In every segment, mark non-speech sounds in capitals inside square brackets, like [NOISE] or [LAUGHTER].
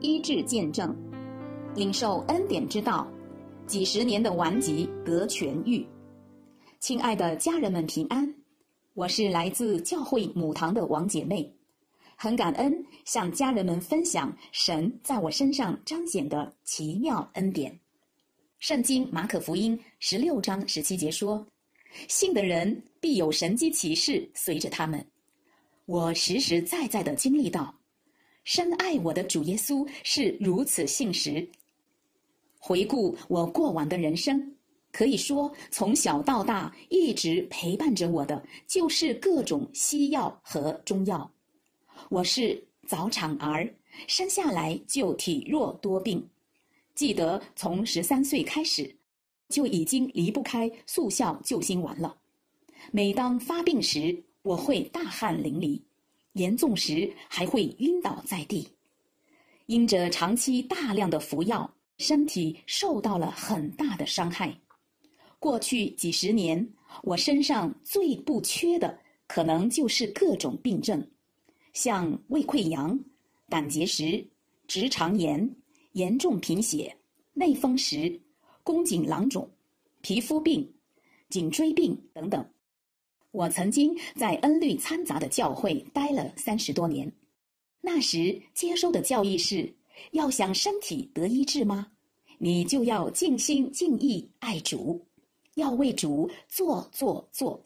医治见证，领受恩典之道，几十年的顽疾得痊愈。亲爱的家人们平安，我是来自教会母堂的王姐妹，很感恩向家人们分享神在我身上彰显的奇妙恩典。圣经马可福音十六章十七节说：“信的人必有神机骑士随着他们。”我实实在在的经历到，深爱我的主耶稣是如此信实。回顾我过往的人生，可以说从小到大一直陪伴着我的就是各种西药和中药。我是早产儿，生下来就体弱多病。记得从十三岁开始，就已经离不开速效救心丸了。每当发病时，我会大汗淋漓，严重时还会晕倒在地。因着长期大量的服药，身体受到了很大的伤害。过去几十年，我身上最不缺的，可能就是各种病症，像胃溃疡、胆结石、直肠炎、严重贫血、内风湿、宫颈囊肿、皮肤病、颈椎病等等。我曾经在恩律掺杂的教会待了三十多年，那时接收的教义是：要想身体得医治吗？你就要尽心尽意爱主，要为主做做做，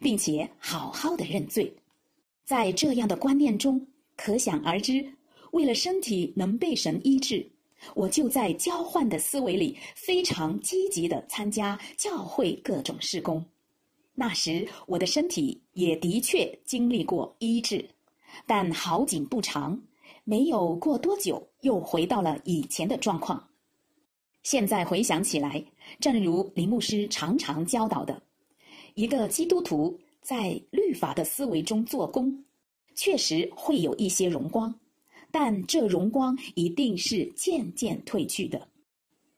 并且好好的认罪。在这样的观念中，可想而知，为了身体能被神医治，我就在交换的思维里非常积极的参加教会各种事工。那时我的身体也的确经历过医治，但好景不长，没有过多久又回到了以前的状况。现在回想起来，正如林牧师常常教导的，一个基督徒在律法的思维中做工，确实会有一些荣光，但这荣光一定是渐渐褪去的。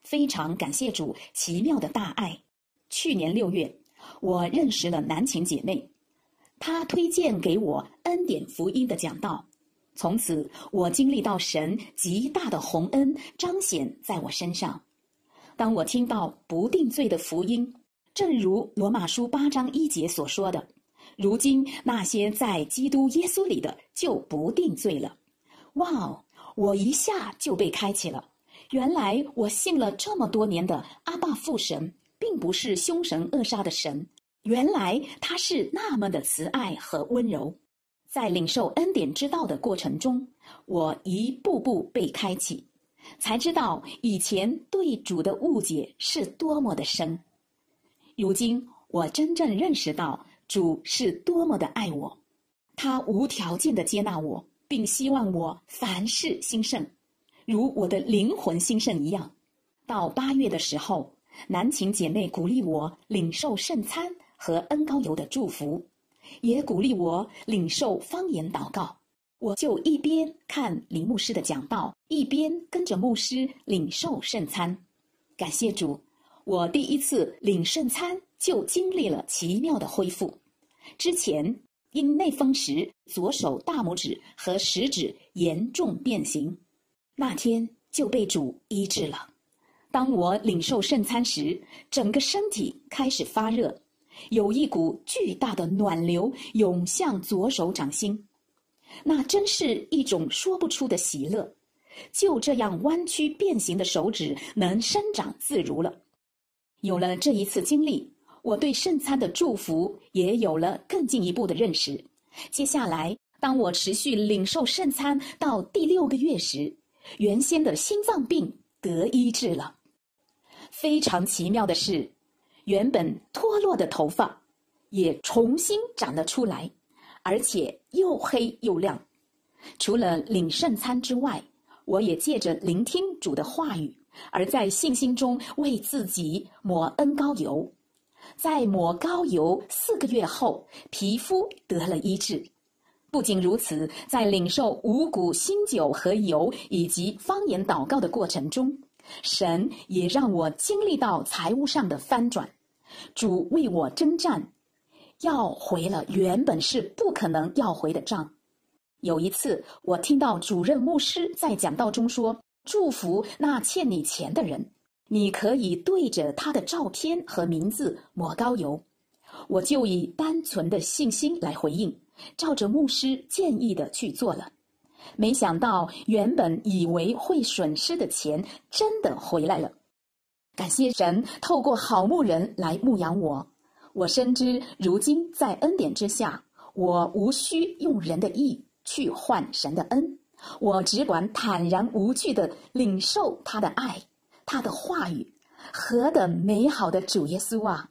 非常感谢主奇妙的大爱，去年六月。我认识了南琴姐妹，她推荐给我恩典福音的讲道，从此我经历到神极大的洪恩彰显在我身上。当我听到不定罪的福音，正如罗马书八章一节所说的，如今那些在基督耶稣里的就不定罪了。哇哦，我一下就被开启了。原来我信了这么多年的阿爸父神。并不是凶神恶煞的神，原来他是那么的慈爱和温柔。在领受恩典之道的过程中，我一步步被开启，才知道以前对主的误解是多么的深。如今我真正认识到主是多么的爱我，他无条件的接纳我，并希望我凡事兴盛，如我的灵魂兴盛一样。到八月的时候。南琴姐妹鼓励我领受圣餐和恩高油的祝福，也鼓励我领受方言祷告。我就一边看李牧师的讲道，一边跟着牧师领受圣餐。感谢主，我第一次领圣餐就经历了奇妙的恢复。之前因内风时左手大拇指和食指严重变形，那天就被主医治了。当我领受圣餐时，整个身体开始发热，有一股巨大的暖流涌向左手掌心，那真是一种说不出的喜乐。就这样弯曲变形的手指能伸展自如了。有了这一次经历，我对圣餐的祝福也有了更进一步的认识。接下来，当我持续领受圣餐到第六个月时，原先的心脏病得医治了。非常奇妙的是，原本脱落的头发也重新长了出来，而且又黑又亮。除了领圣餐之外，我也借着聆听主的话语，而在信心中为自己抹恩膏油。在抹膏油四个月后，皮肤得了医治。不仅如此，在领受五谷新酒和油以及方言祷告的过程中。神也让我经历到财务上的翻转，主为我征战，要回了原本是不可能要回的账。有一次，我听到主任牧师在讲道中说：“祝福那欠你钱的人，你可以对着他的照片和名字抹膏油。”我就以单纯的信心来回应，照着牧师建议的去做了。没想到，原本以为会损失的钱真的回来了。感谢神，透过好牧人来牧养我。我深知，如今在恩典之下，我无需用人的义去换神的恩，我只管坦然无惧地领受他的爱，他的话语，何等美好的主耶稣啊！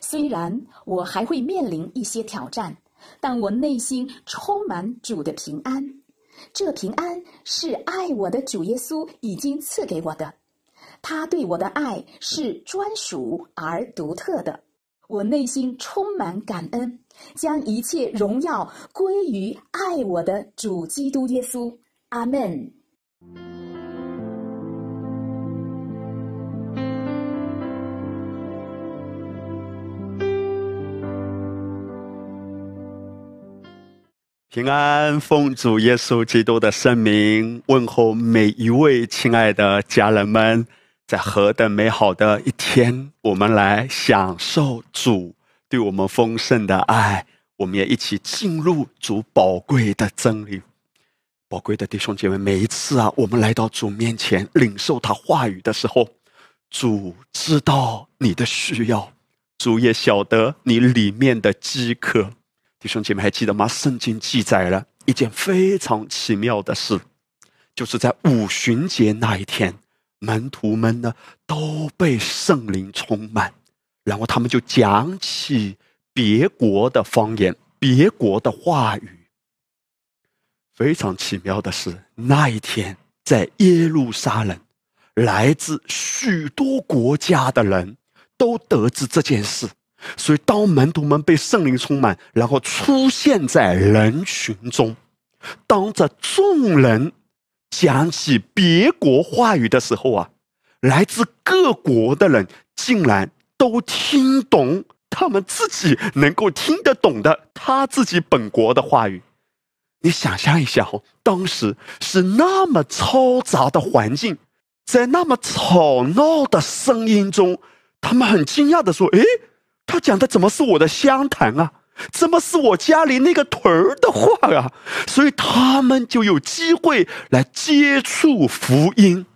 虽然我还会面临一些挑战，但我内心充满主的平安。这平安是爱我的主耶稣已经赐给我的，他对我的爱是专属而独特的。我内心充满感恩，将一切荣耀归于爱我的主基督耶稣。阿门。平安，奉主耶稣基督的圣名问候每一位亲爱的家人们，在何等美好的一天，我们来享受主对我们丰盛的爱，我们也一起进入主宝贵的真理。宝贵的弟兄姐妹，每一次啊，我们来到主面前领受他话语的时候，主知道你的需要，主也晓得你里面的饥渴。弟兄姐妹还记得吗？圣经记载了一件非常奇妙的事，就是在五旬节那一天，门徒们呢都被圣灵充满，然后他们就讲起别国的方言、别国的话语。非常奇妙的是，那一天在耶路撒冷，来自许多国家的人都得知这件事。所以，当门徒们被圣灵充满，然后出现在人群中，当着众人讲起别国话语的时候啊，来自各国的人竟然都听懂他们自己能够听得懂的他自己本国的话语。你想象一下哦，当时是那么嘈杂的环境，在那么吵闹的声音中，他们很惊讶的说：“诶。”他讲的怎么是我的湘潭啊？怎么是我家里那个屯儿的话啊？所以他们就有机会来接触福音，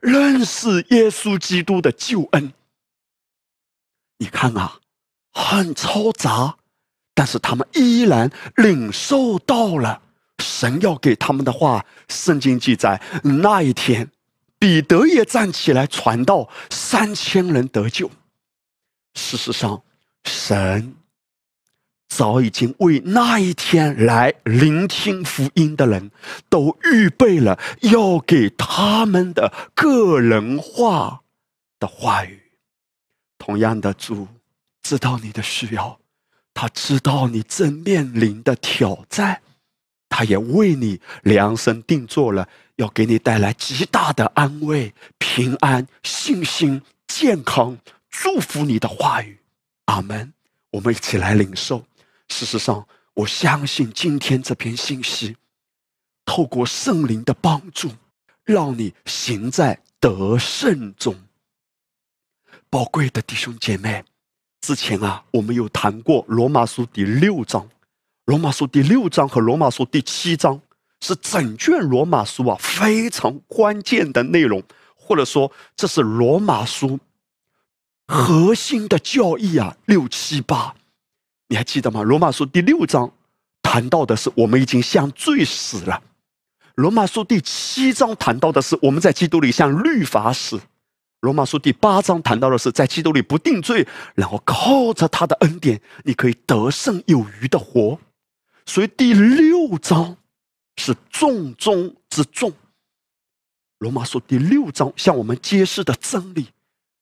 认识耶稣基督的救恩。你看啊，很嘈杂，但是他们依然领受到了神要给他们的话。圣经记载，那一天，彼得也站起来传道，三千人得救。事实上。神早已经为那一天来聆听福音的人都预备了要给他们的个人化的话语。同样的，主知道你的需要，他知道你正面临的挑战，他也为你量身定做了要给你带来极大的安慰、平安、信心、健康、祝福你的话语。阿门！我们一起来领受。事实上，我相信今天这篇信息，透过圣灵的帮助，让你行在得胜中。宝贵的弟兄姐妹，之前啊，我们有谈过罗马书第六章。罗马书第六章和罗马书第七章是整卷罗马书啊非常关键的内容，或者说，这是罗马书。核心的教义啊，六七八，你还记得吗？罗马书第六章谈到的是我们已经像罪死了；罗马书第七章谈到的是我们在基督里像律法死；罗马书第八章谈到的是在基督里不定罪，然后靠着他的恩典，你可以得胜有余的活。所以第六章是重中之重。罗马书第六章向我们揭示的真理。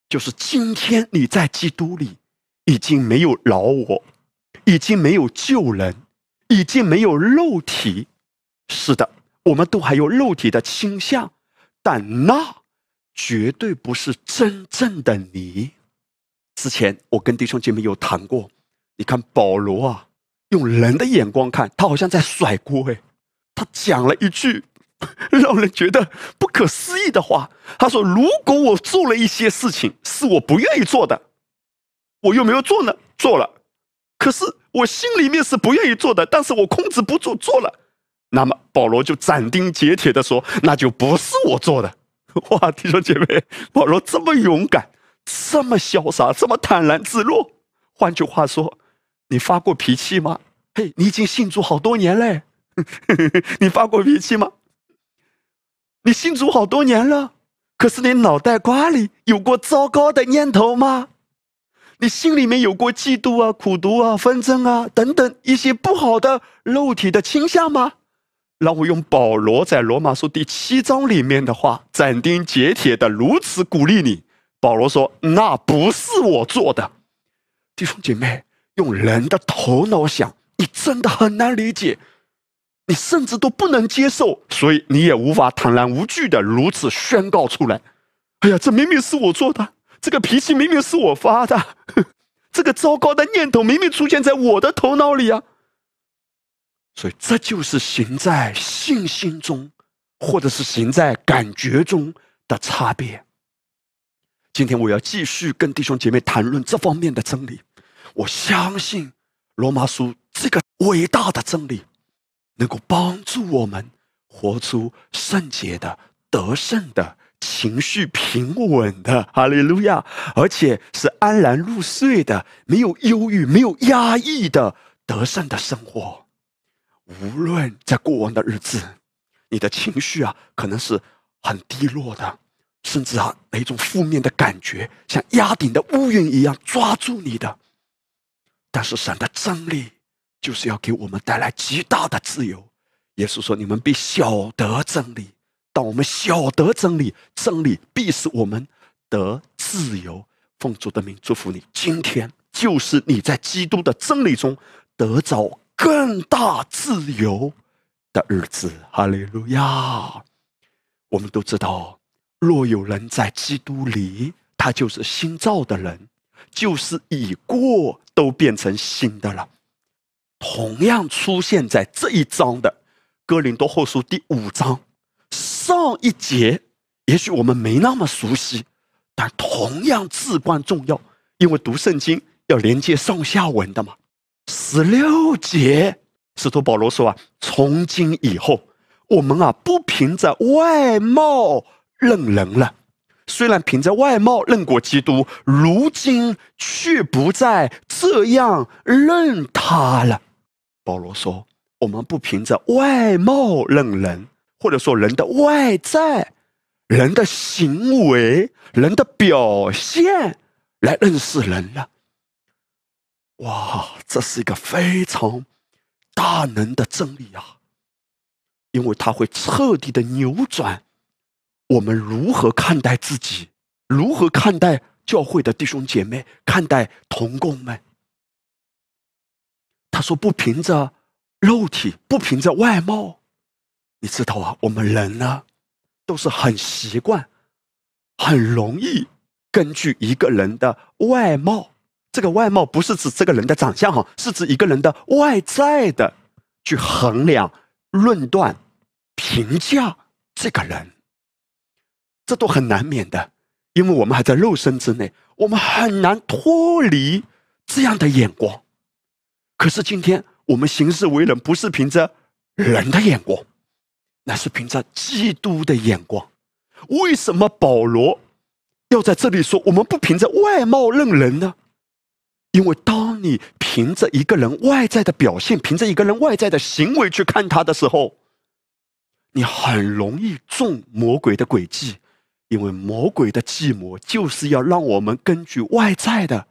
就是今天你在基督里已经没有老我，已经没有救人，已经没有肉体。是的，我们都还有肉体的倾向，但那绝对不是真正的你。之前我跟弟兄姐妹有谈过，你看保罗啊，用人的眼光看他好像在甩锅，哎，他讲了一句 [LAUGHS] 让人觉得不可思议的话。他说：“如果我做了一些事情是我不愿意做的，我又没有做呢？做了，可是我心里面是不愿意做的，但是我控制不住做了。那么保罗就斩钉截铁的说：那就不是我做的。[LAUGHS] 哇，弟兄姐妹，保罗这么勇敢，这么潇洒，这么坦然自若。换句话说，你发过脾气吗？嘿，你已经信主好多年嘞，[LAUGHS] 你发过脾气吗？你信主好多年了，可是你脑袋瓜里有过糟糕的念头吗？你心里面有过嫉妒啊、苦毒啊、纷争啊等等一些不好的肉体的倾向吗？让我用保罗在罗马书第七章里面的话，斩钉截铁的如此鼓励你。保罗说：“那不是我做的，弟兄姐妹，用人的头脑想，你真的很难理解，你甚至都不能接受，所以你也无法坦然无惧的如此宣告出来。哎呀，这明明是我做的，这个脾气明明是我发的，[LAUGHS] 这个糟糕的念头明明出现在我的头脑里啊。”所以，这就是行在信心中，或者是行在感觉中的差别。今天我要继续跟弟兄姐妹谈论这方面的真理。我相信罗马书这个伟大的真理，能够帮助我们活出圣洁的、得胜的、情绪平稳的，哈利路亚！而且是安然入睡的，没有忧郁、没有压抑的得胜的生活。无论在过往的日子，你的情绪啊，可能是很低落的，甚至啊，那种负面的感觉像压顶的乌云一样抓住你的。但是神的真理就是要给我们带来极大的自由。耶稣说：“你们必晓得真理。当我们晓得真理，真理必使我们得自由。”奉主的名祝福你，今天就是你在基督的真理中得着。更大自由的日子，哈利路亚！我们都知道，若有人在基督里，他就是新造的人，就是已过都变成新的了。同样出现在这一章的哥林多后书第五章上一节，也许我们没那么熟悉，但同样至关重要，因为读圣经要连接上下文的嘛。十六节，使徒保罗说啊，从今以后，我们啊不凭着外貌认人了。虽然凭着外貌认过基督，如今却不再这样认他了。保罗说，我们不凭着外貌认人，或者说人的外在、人的行为、人的表现来认识人了。哇，这是一个非常大能的真理啊！因为它会彻底的扭转我们如何看待自己，如何看待教会的弟兄姐妹，看待同工们。他说：“不凭着肉体，不凭着外貌，你知道啊，我们人呢，都是很习惯，很容易根据一个人的外貌。”这个外貌不是指这个人的长相哈，是指一个人的外在的去衡量、论断、评价这个人，这都很难免的，因为我们还在肉身之内，我们很难脱离这样的眼光。可是今天我们行事为人，不是凭着人的眼光，那是凭着基督的眼光。为什么保罗要在这里说我们不凭着外貌认人呢？因为当你凭着一个人外在的表现，凭着一个人外在的行为去看他的时候，你很容易中魔鬼的诡计。因为魔鬼的计谋就是要让我们根据外在的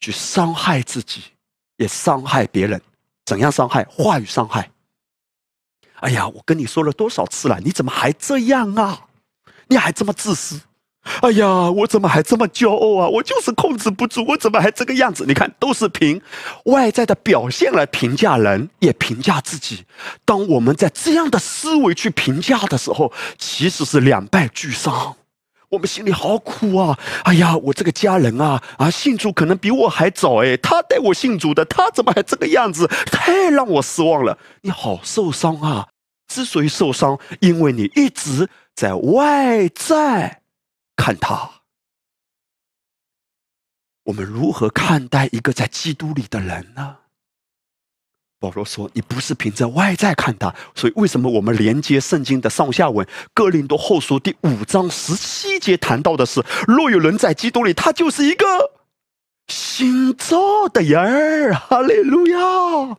去伤害自己，也伤害别人。怎样伤害？话语伤害。哎呀，我跟你说了多少次了，你怎么还这样啊？你还这么自私？哎呀，我怎么还这么骄傲啊？我就是控制不住，我怎么还这个样子？你看，都是凭外在的表现来评价人，也评价自己。当我们在这样的思维去评价的时候，其实是两败俱伤。我们心里好苦啊！哎呀，我这个家人啊，啊，信主可能比我还早哎，他带我信主的，他怎么还这个样子？太让我失望了。你好受伤啊！之所以受伤，因为你一直在外在看他。我们如何看待一个在基督里的人呢？保罗说：“你不是凭着外在看他，所以为什么我们连接圣经的上下文？哥林多后书第五章十七节谈到的是：若有人在基督里，他就是一个新造的人儿。哈利路亚！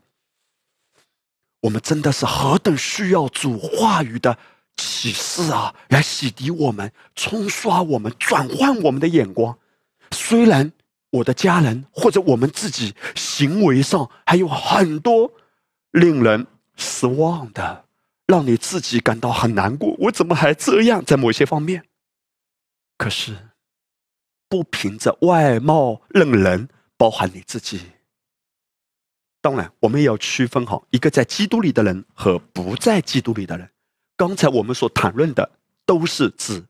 我们真的是何等需要主话语的启示啊，来洗涤我们、冲刷我们、转换我们的眼光。虽然……”我的家人或者我们自己行为上还有很多令人失望的，让你自己感到很难过。我怎么还这样？在某些方面，可是不凭着外貌认人，包含你自己。当然，我们也要区分好一个在基督里的人和不在基督里的人。刚才我们所谈论的都是指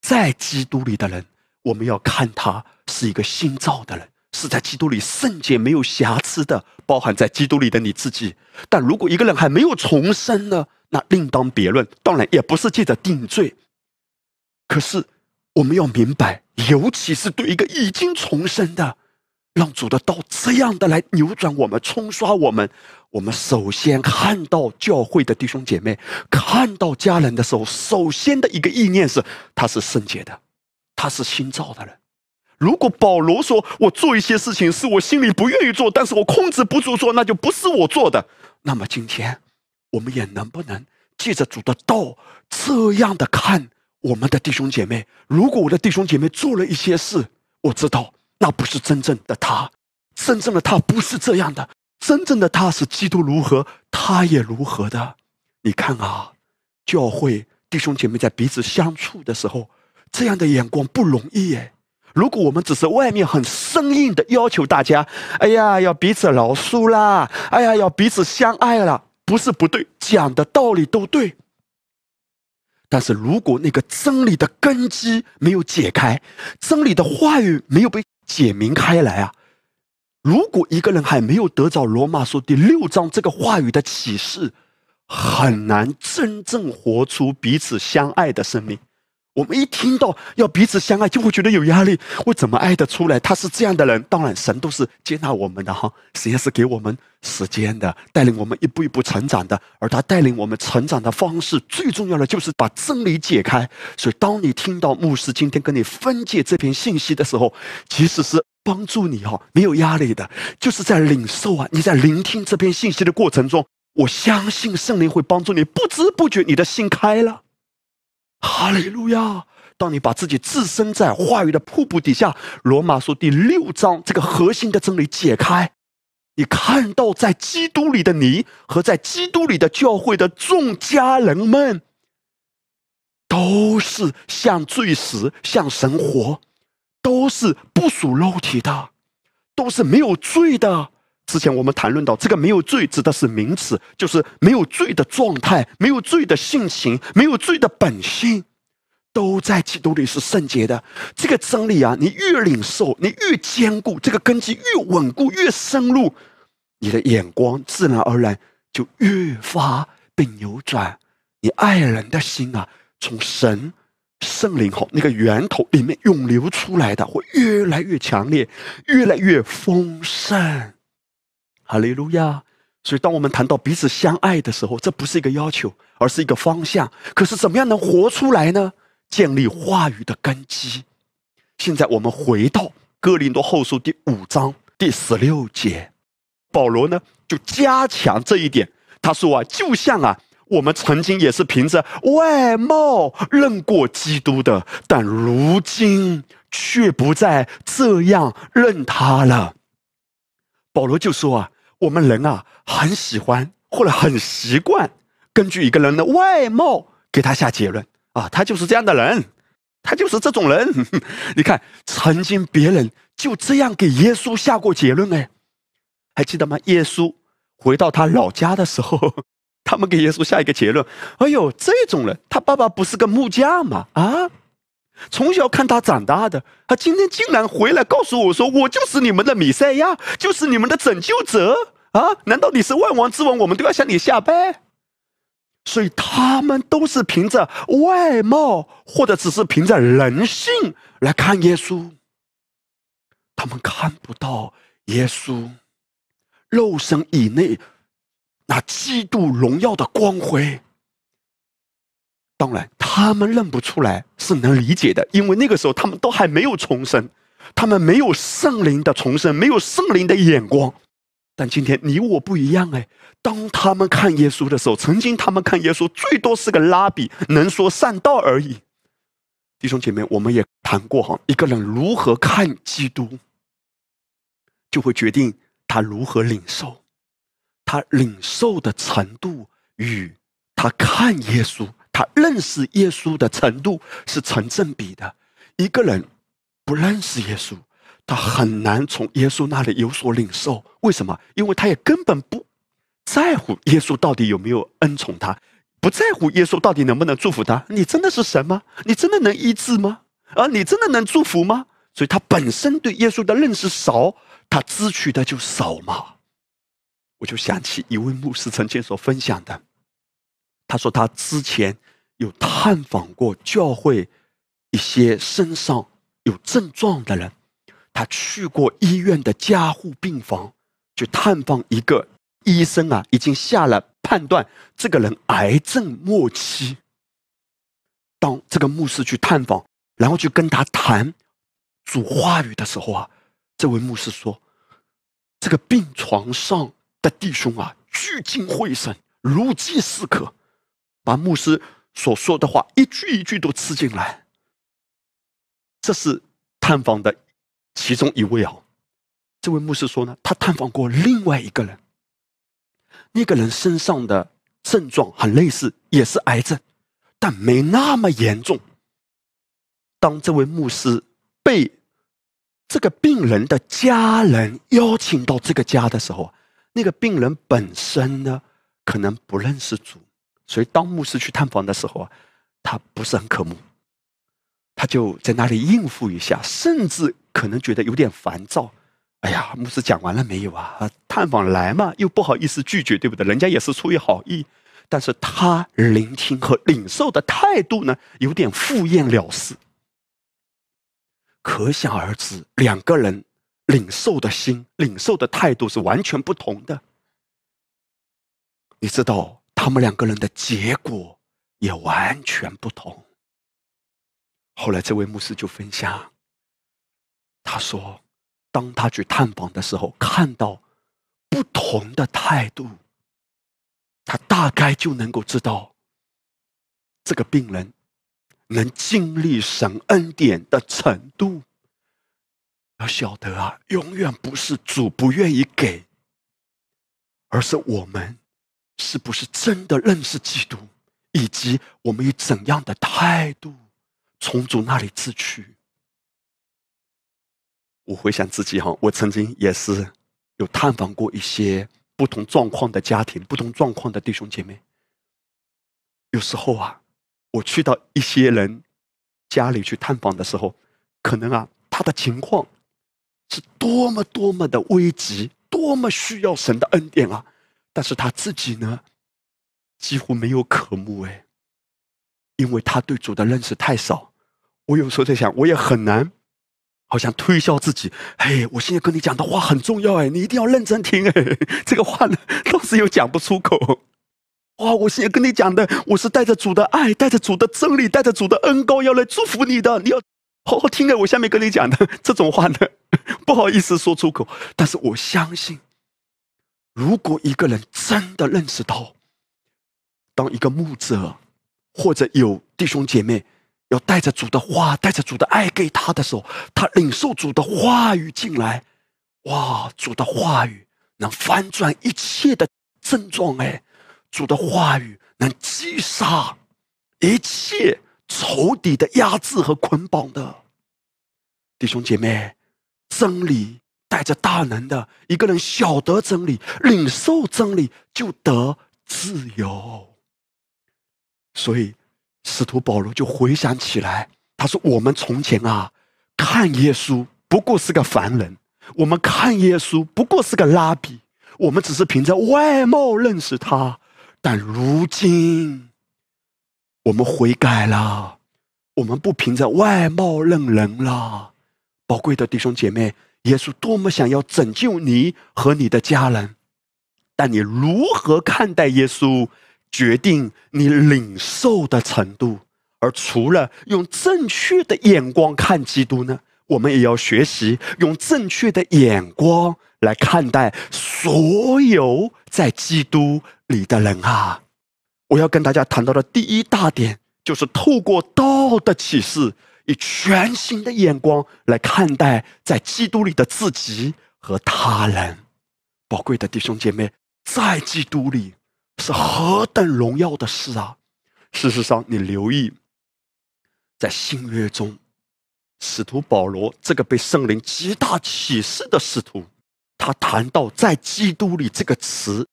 在基督里的人。我们要看他是一个新造的人，是在基督里圣洁、没有瑕疵的，包含在基督里的你自己。但如果一个人还没有重生呢，那另当别论。当然，也不是借着定罪。可是我们要明白，尤其是对一个已经重生的，让主的道这样的来扭转我们、冲刷我们。我们首先看到教会的弟兄姐妹，看到家人的时候，首先的一个意念是，他是圣洁的。他是新造的人。如果保罗说我做一些事情是我心里不愿意做，但是我控制不住做，那就不是我做的。那么今天，我们也能不能借着主的道这样的看我们的弟兄姐妹？如果我的弟兄姐妹做了一些事，我知道那不是真正的他，真正的他不是这样的，真正的他是基督如何，他也如何的。你看啊，教会弟兄姐妹在彼此相处的时候。这样的眼光不容易耶。如果我们只是外面很生硬的要求大家，哎呀，要彼此饶恕啦，哎呀，要彼此相爱啦，不是不对，讲的道理都对。但是如果那个真理的根基没有解开，真理的话语没有被解明开来啊，如果一个人还没有得着罗马书第六章这个话语的启示，很难真正活出彼此相爱的生命。我们一听到要彼此相爱，就会觉得有压力。我怎么爱得出来？他是这样的人。当然，神都是接纳我们的哈，神也是给我们时间的，带领我们一步一步成长的。而他带领我们成长的方式，最重要的就是把真理解开。所以，当你听到牧师今天跟你分解这篇信息的时候，其实是帮助你哈，没有压力的，就是在领受啊。你在聆听这篇信息的过程中，我相信圣灵会帮助你，不知不觉你的心开了。哈利路亚！当你把自己置身在话语的瀑布底下，《罗马书》第六章这个核心的真理解开，你看到在基督里的你和在基督里的教会的众家人们，都是像罪死、像神活，都是不属肉体的，都是没有罪的。之前我们谈论到，这个没有罪指的是名词，就是没有罪的状态，没有罪的性情，没有罪的本性，都在基督里是圣洁的。这个真理啊，你越领受，你越坚固，这个根基越稳固，越深入，你的眼光自然而然就越发被扭转。你爱人的心啊，从神圣灵后那个源头里面涌流出来的，会越来越强烈，越来越丰盛。哈利路亚！所以，当我们谈到彼此相爱的时候，这不是一个要求，而是一个方向。可是，怎么样能活出来呢？建立话语的根基。现在，我们回到哥林多后书第五章第十六节，保罗呢就加强这一点。他说啊，就像啊，我们曾经也是凭着外貌认过基督的，但如今却不再这样认他了。保罗就说啊。我们人啊，很喜欢或者很习惯根据一个人的外貌给他下结论啊，他就是这样的人，[LAUGHS] 他就是这种人。[LAUGHS] 你看，曾经别人就这样给耶稣下过结论哎，还记得吗？耶稣回到他老家的时候，[LAUGHS] 他们给耶稣下一个结论：哎呦，这种人，他爸爸不是个木匠吗？啊，从小看他长大的，他今天竟然回来告诉我说：“我就是你们的弥赛亚，就是你们的拯救者。”啊！难道你是万王之王？我们都要向你下拜？所以他们都是凭着外貌，或者只是凭着人性来看耶稣。他们看不到耶稣肉身以内那基督荣耀的光辉。当然，他们认不出来是能理解的，因为那个时候他们都还没有重生，他们没有圣灵的重生，没有圣灵的眼光。但今天你我不一样哎，当他们看耶稣的时候，曾经他们看耶稣最多是个拉比，能说善道而已。弟兄姐妹，我们也谈过哈，一个人如何看基督，就会决定他如何领受，他领受的程度与他看耶稣。他认识耶稣的程度是成正比的。一个人不认识耶稣，他很难从耶稣那里有所领受。为什么？因为他也根本不在乎耶稣到底有没有恩宠他，不在乎耶稣到底能不能祝福他。你真的是神吗？你真的能医治吗？啊，你真的能祝福吗？所以他本身对耶稣的认识少，他支取的就少嘛。我就想起一位牧师曾经所分享的。他说，他之前有探访过教会一些身上有症状的人，他去过医院的加护病房去探访一个医生啊，已经下了判断，这个人癌症末期。当这个牧师去探访，然后去跟他谈主话语的时候啊，这位牧师说：“这个病床上的弟兄啊，聚精会神，如饥似渴。”把牧师所说的话一句一句都吃进来。这是探访的其中一位啊。这位牧师说呢，他探访过另外一个人，那个人身上的症状很类似，也是癌症，但没那么严重。当这位牧师被这个病人的家人邀请到这个家的时候，那个病人本身呢，可能不认识主。所以，当牧师去探访的时候啊，他不是很渴慕，他就在那里应付一下，甚至可能觉得有点烦躁。哎呀，牧师讲完了没有啊？探访来嘛，又不好意思拒绝，对不对？人家也是出于好意，但是他聆听和领受的态度呢，有点敷衍了事。可想而知，两个人领受的心、领受的态度是完全不同的。你知道？他们两个人的结果也完全不同。后来，这位牧师就分享，他说：“当他去探访的时候，看到不同的态度，他大概就能够知道，这个病人能经历神恩典的程度。要晓得啊，永远不是主不愿意给，而是我们。”是不是真的认识基督，以及我们以怎样的态度从主那里自取？我回想自己哈，我曾经也是有探访过一些不同状况的家庭、不同状况的弟兄姐妹。有时候啊，我去到一些人家里去探访的时候，可能啊，他的情况是多么多么的危急，多么需要神的恩典啊！但是他自己呢，几乎没有渴慕哎，因为他对主的认识太少。我有时候在想，我也很难，好像推销自己。嘿，我现在跟你讲的话很重要哎，你一定要认真听哎。这个话呢，老是又讲不出口。[LAUGHS] 哇，我现在跟你讲的，我是带着主的爱，带着主的真理，带着主的恩膏要来祝福你的。你要好好听哎，我下面跟你讲的这种话呢，[LAUGHS] 不好意思说出口，但是我相信。如果一个人真的认识到，当一个牧者或者有弟兄姐妹要带着主的话、带着主的爱给他的时候，他领受主的话语进来，哇！主的话语能翻转一切的症状，哎，主的话语能击杀一切仇敌的压制和捆绑的弟兄姐妹，真理。带着大能的一个人，晓得真理，领受真理，就得自由。所以，使徒保罗就回想起来，他说：“我们从前啊，看耶稣不过是个凡人；我们看耶稣不过是个拉比；我们只是凭着外貌认识他。但如今我们悔改了，我们不凭着外貌认人了。宝贵的弟兄姐妹，耶稣多么想要拯救你和你的家人，但你如何看待耶稣，决定你领受的程度。而除了用正确的眼光看基督呢，我们也要学习用正确的眼光来看待所有在基督里的人啊！我要跟大家谈到的第一大点，就是透过道的启示。以全新的眼光来看待在基督里的自己和他人，宝贵的弟兄姐妹，在基督里是何等荣耀的事啊！事实上，你留意，在新约中，使徒保罗这个被圣灵极大启示的使徒，他谈到在基督里这个词，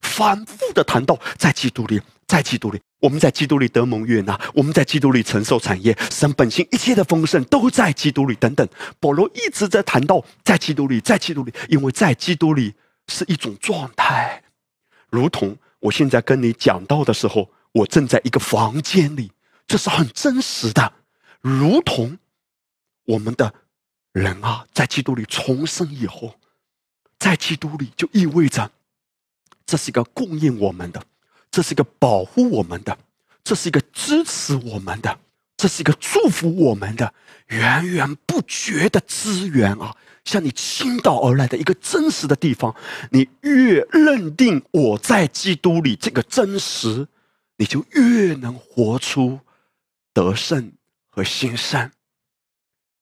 反复的谈到在基督里，在基督里。我们在基督里得蒙悦纳，我们在基督里承受产业，神本性一切的丰盛都在基督里。等等，保罗一直在谈到在基督里，在基督里，因为在基督里是一种状态，如同我现在跟你讲到的时候，我正在一个房间里，这是很真实的，如同我们的人啊，在基督里重生以后，在基督里就意味着这是一个供应我们的。这是一个保护我们的，这是一个支持我们的，这是一个祝福我们的源源不绝的资源啊！向你倾倒而来的一个真实的地方，你越认定我在基督里这个真实，你就越能活出得胜和兴盛。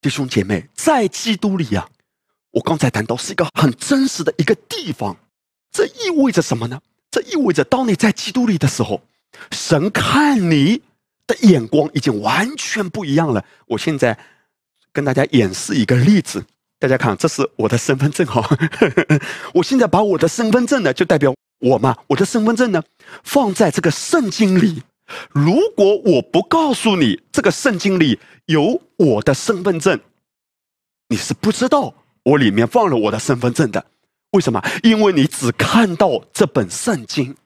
弟兄姐妹，在基督里啊，我刚才谈到是一个很真实的一个地方，这意味着什么呢？这意味着，当你在基督里的时候，神看你的眼光已经完全不一样了。我现在跟大家演示一个例子，大家看，这是我的身份证哈。[LAUGHS] 我现在把我的身份证呢，就代表我嘛，我的身份证呢，放在这个圣经里。如果我不告诉你这个圣经里有我的身份证，你是不知道我里面放了我的身份证的。为什么？因为你只看到这本圣经。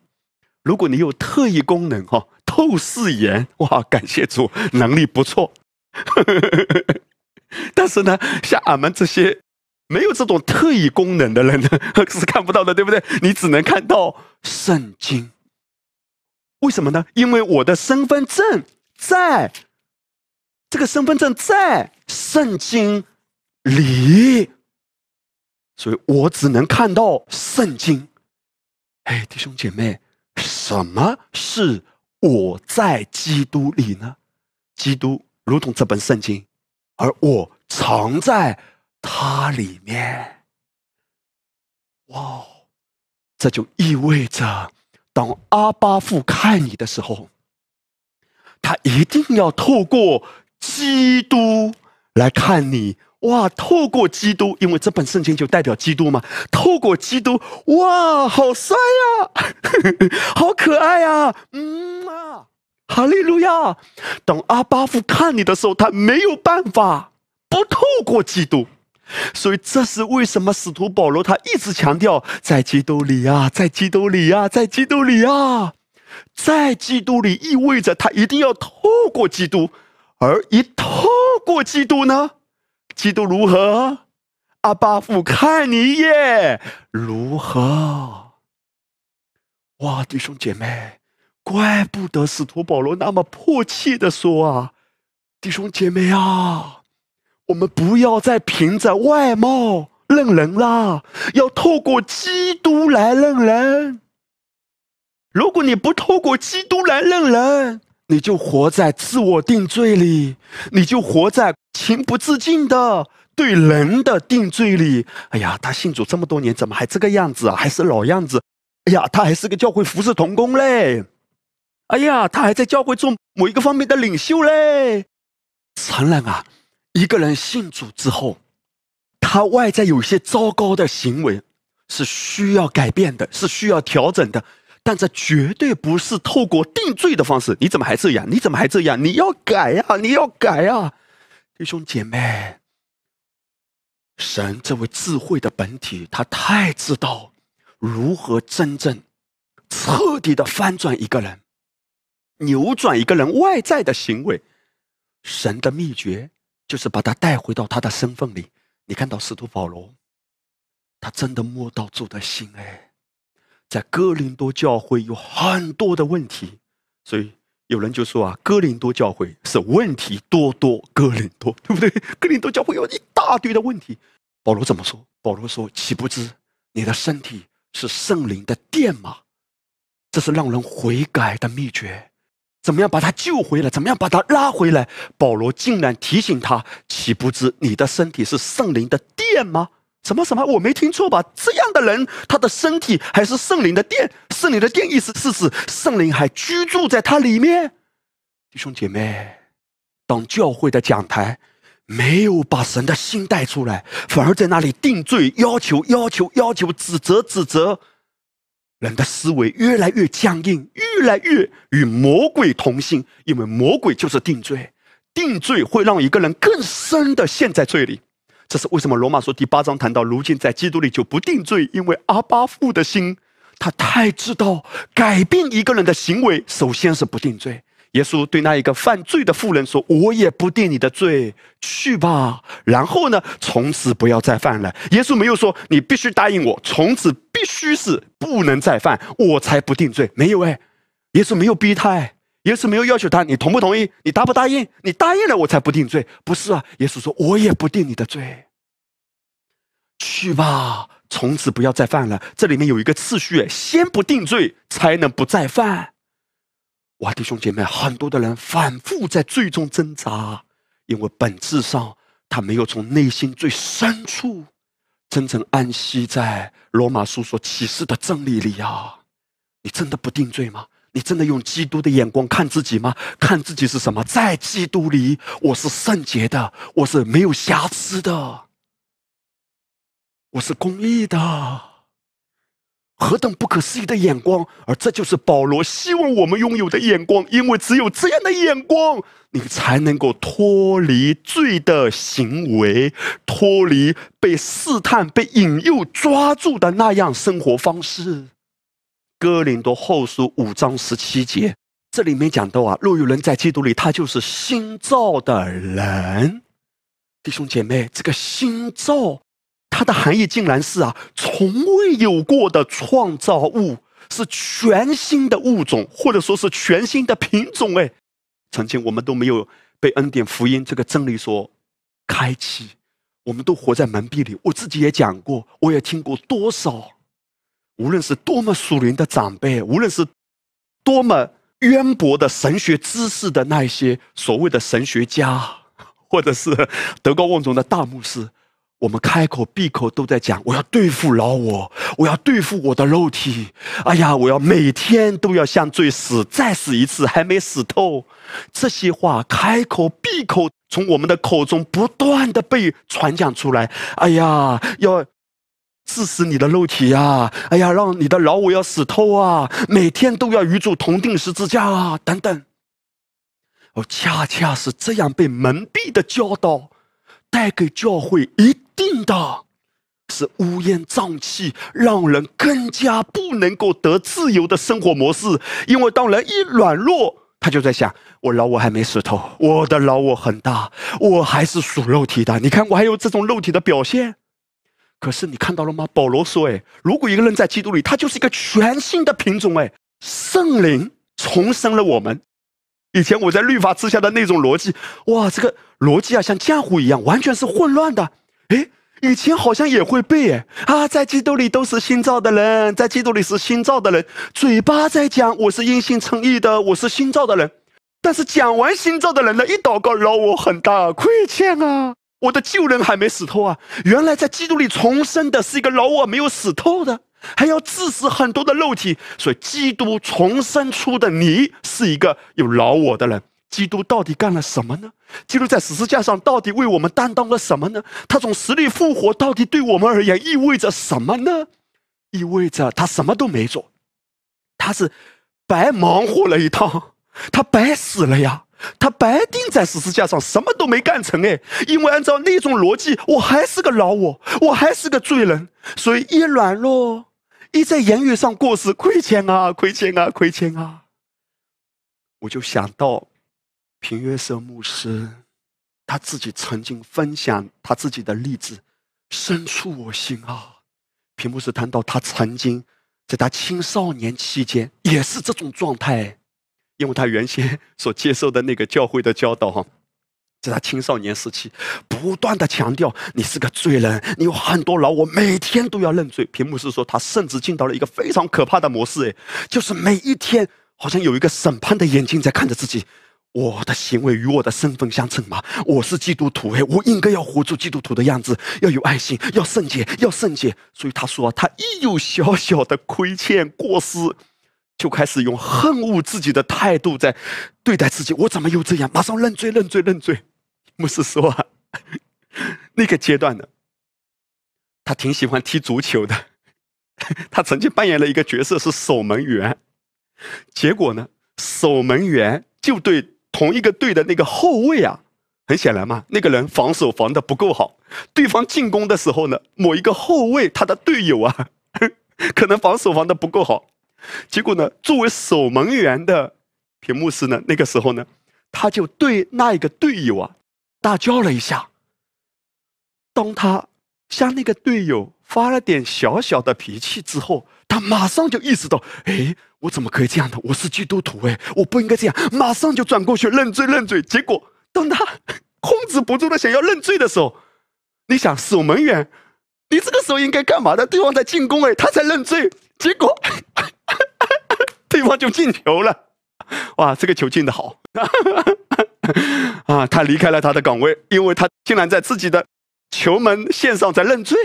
如果你有特异功能，哈，透视眼，哇，感谢主，能力不错。[LAUGHS] 但是呢，像俺们这些没有这种特异功能的人呢，[LAUGHS] 是看不到的，对不对？你只能看到圣经。为什么呢？因为我的身份证在这个身份证在圣经里。所以我只能看到圣经。哎，弟兄姐妹，什么是我在基督里呢？基督如同这本圣经，而我藏在它里面。哇，这就意味着，当阿巴父看你的时候，他一定要透过基督来看你。哇！透过基督，因为这本圣经就代表基督嘛。透过基督，哇，好帅呀，[LAUGHS] 好可爱呀，嗯啊，哈利路亚！等阿巴夫看你的时候，他没有办法不透过基督。所以这是为什么使徒保罗他一直强调，在基督里啊，在基督里啊，在基督里啊，在基督里意味着他一定要透过基督，而一透过基督呢？基督如何？阿巴父看你耶，如何？哇，弟兄姐妹，怪不得使徒保罗那么迫切的说啊，弟兄姐妹啊，我们不要再凭着外貌认人啦，要透过基督来认人。如果你不透过基督来认人，你就活在自我定罪里，你就活在情不自禁的对人的定罪里。哎呀，他信主这么多年，怎么还这个样子啊？还是老样子？哎呀，他还是个教会服侍童工嘞。哎呀，他还在教会做某一个方面的领袖嘞。承认啊，一个人信主之后，他外在有些糟糕的行为是需要改变的，是需要调整的。但这绝对不是透过定罪的方式。你怎么还这样？你怎么还这样？你要改呀！你要改呀！弟兄姐妹，神这位智慧的本体，他太知道如何真正彻底的翻转一个人，扭转一个人外在的行为。神的秘诀就是把他带回到他的身份里。你看到使徒保罗，他真的摸到主的心哎，在哥林多教会有很多的问题，所以有人就说啊，哥林多教会是问题多多，哥林多 [LAUGHS] 对不对？哥林多教会有一大堆的问题。保罗怎么说？保罗说：“岂不知你的身体是圣灵的殿吗？”这是让人悔改的秘诀。怎么样把他救回来？怎么样把他拉回来？保罗竟然提醒他：“岂不知你的身体是圣灵的殿吗？”什么什么？我没听错吧？这样的人，他的身体还是圣灵的殿？圣灵的殿意思是指圣灵还居住在他里面。弟兄姐妹，当教会的讲台没有把神的心带出来，反而在那里定罪、要求、要求、要求、指责、指责。人的思维越来越僵硬，越来越与魔鬼同性，因为魔鬼就是定罪，定罪会让一个人更深的陷在罪里。这是为什么？罗马书第八章谈到，如今在基督里就不定罪，因为阿巴父的心，他太知道改变一个人的行为，首先是不定罪。耶稣对那一个犯罪的妇人说：“我也不定你的罪，去吧。然后呢，从此不要再犯了。”耶稣没有说你必须答应我，从此必须是不能再犯，我才不定罪。没有哎，耶稣没有逼他哎，耶稣没有要求他，你同不同意？你答不答应？你答应了，我才不定罪。不是啊，耶稣说：“我也不定你的罪，去吧，从此不要再犯了。”这里面有一个次序，先不定罪，才能不再犯。哇，弟兄姐妹，很多的人反复在最终挣扎，因为本质上他没有从内心最深处真正安息在罗马书所启示的真理里啊！你真的不定罪吗？你真的用基督的眼光看自己吗？看自己是什么？在基督里，我是圣洁的，我是没有瑕疵的，我是公义的。何等不可思议的眼光！而这就是保罗希望我们拥有的眼光，因为只有这样的眼光，你才能够脱离罪的行为，脱离被试探、被引诱抓住的那样生活方式。哥林多后书五章十七节，这里面讲到啊，若有人在基督里，他就是新造的人。弟兄姐妹，这个新造。它的含义竟然是啊，从未有过的创造物，是全新的物种，或者说是全新的品种。哎，曾经我们都没有被恩典福音这个真理所开启，我们都活在门壁里。我自己也讲过，我也听过多少，无论是多么属灵的长辈，无论是多么渊博的神学知识的那一些所谓的神学家，[LAUGHS] 或者是德高望重的大牧师。我们开口闭口都在讲，我要对付老我，我要对付我的肉体。哎呀，我要每天都要向罪死，再死一次，还没死透。这些话开口闭口从我们的口中不断的被传讲出来。哎呀，要致死你的肉体呀！哎呀，让你的老我要死透啊！每天都要与主同定十字架啊！等等。哦，恰恰是这样被蒙蔽的教导，带给教会一。定的是乌烟瘴气，让人更加不能够得自由的生活模式。因为当人一软弱，他就在想：我老我还没死透，我的老我很大，我还是属肉体的。你看，我还有这种肉体的表现。可是你看到了吗？保罗说：“哎，如果一个人在基督里，他就是一个全新的品种。哎，圣灵重生了我们。以前我在律法之下的那种逻辑，哇，这个逻辑啊，像浆糊一样，完全是混乱的。”哎，以前好像也会背哎啊，在基督里都是新造的人，在基督里是新造的人，嘴巴在讲我是因信称义的，我是新造的人，但是讲完新造的人呢，一祷告饶我很大亏欠啊，我的旧人还没死透啊，原来在基督里重生的是一个老我没有死透的，还要致死很多的肉体，所以基督重生出的你是一个有老我的人。基督到底干了什么呢？基督在十字架上到底为我们担当了什么呢？他从死里复活到底对我们而言意味着什么呢？意味着他什么都没做，他是白忙活了一趟，他白死了呀，他白钉在十字架上什么都没干成哎，因为按照那种逻辑，我还是个老我，我还是个罪人，所以一软弱，一在言语上过失，亏欠啊，亏欠啊，亏欠啊。我就想到平约瑟牧师，他自己曾经分享他自己的例子，深处我心啊。平牧师谈到他曾经在他青少年期间也是这种状态，因为他原先所接受的那个教会的教导哈。在他青少年时期，不断的强调你是个罪人，你有很多牢我，每天都要认罪。屏幕是说他甚至进到了一个非常可怕的模式，哎，就是每一天好像有一个审判的眼睛在看着自己，我的行为与我的身份相称吗？我是基督徒，哎，我应该要活出基督徒的样子，要有爱心，要圣洁，要圣洁。所以他说，他一有小小的亏欠过失，就开始用恨恶自己的态度在对待自己。我怎么又这样？马上认罪，认罪，认罪。牧师说啊，[LAUGHS] 那个阶段呢，他挺喜欢踢足球的。[LAUGHS] 他曾经扮演了一个角色是守门员，结果呢，守门员就对同一个队的那个后卫啊，很显然嘛，那个人防守防的不够好。对方进攻的时候呢，某一个后卫他的队友啊，[LAUGHS] 可能防守防的不够好。结果呢，作为守门员的屏幕师呢，那个时候呢，他就对那一个队友啊。大叫了一下。当他向那个队友发了点小小的脾气之后，他马上就意识到：哎，我怎么可以这样的？我是基督徒，哎，我不应该这样。马上就转过去认罪认罪。结果，当他控制不住的想要认罪的时候，你想守门员，你这个时候应该干嘛的？对方在进攻，哎，他才认罪。结果，[LAUGHS] 对方就进球了。哇，这个球进的好。[LAUGHS] 啊，他离开了他的岗位，因为他竟然在自己的球门线上在认罪，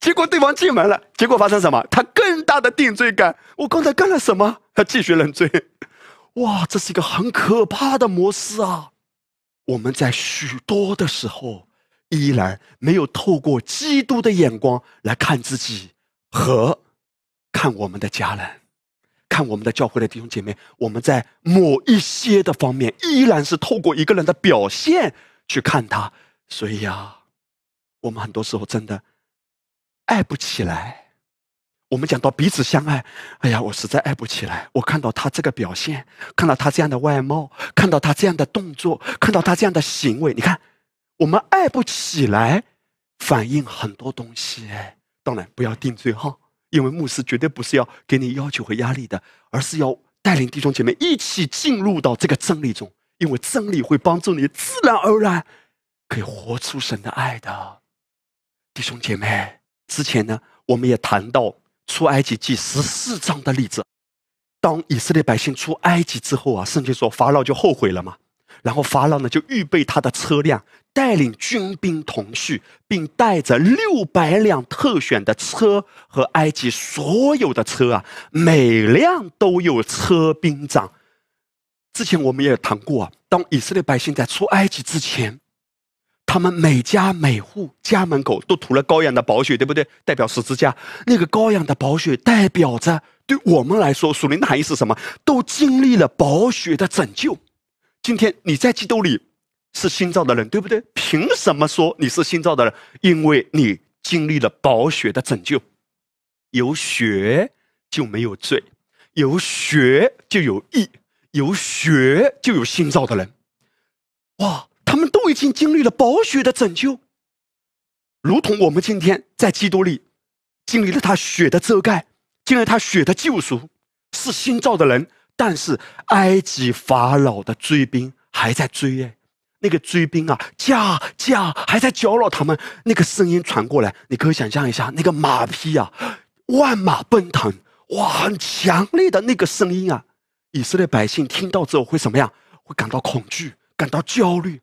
结果对方进门了，结果发生什么？他更大的定罪感。我刚才干了什么？他继续认罪。哇，这是一个很可怕的模式啊！我们在许多的时候，依然没有透过基督的眼光来看自己和看我们的家人。看我们的教会的弟兄姐妹，我们在某一些的方面依然是透过一个人的表现去看他，所以呀，我们很多时候真的爱不起来。我们讲到彼此相爱，哎呀，我实在爱不起来。我看到他这个表现，看到他这样的外貌，看到他这样的动作，看到他这样的行为，你看，我们爱不起来，反映很多东西。哎，当然不要定罪哈。因为牧师绝对不是要给你要求和压力的，而是要带领弟兄姐妹一起进入到这个真理中。因为真理会帮助你自然而然可以活出神的爱的。弟兄姐妹，之前呢，我们也谈到出埃及记十四章的例子。当以色列百姓出埃及之后啊，圣经说法老就后悔了嘛。然后法老呢就预备他的车辆，带领军兵同去，并带着六百辆特选的车和埃及所有的车啊，每辆都有车兵长。之前我们也谈过啊，当以色列百姓在出埃及之前，他们每家每户家门口都涂了羔羊的宝血，对不对？代表十字架。那个羔羊的宝血代表着对我们来说，属灵的含义是什么？都经历了宝血的拯救。今天你在基督里是新造的人，对不对？凭什么说你是新造的人？因为你经历了宝血的拯救，有血就没有罪，有血就有义，有血就有新造的人。哇，他们都已经经历了宝血的拯救，如同我们今天在基督里经历了他血的遮盖，经历他血的救赎，是新造的人。但是埃及法老的追兵还在追哎，那个追兵啊，驾驾还在搅扰他们。那个声音传过来，你可以想象一下，那个马匹啊，万马奔腾，哇，很强烈的那个声音啊！以色列百姓听到之后会怎么样？会感到恐惧，感到焦虑。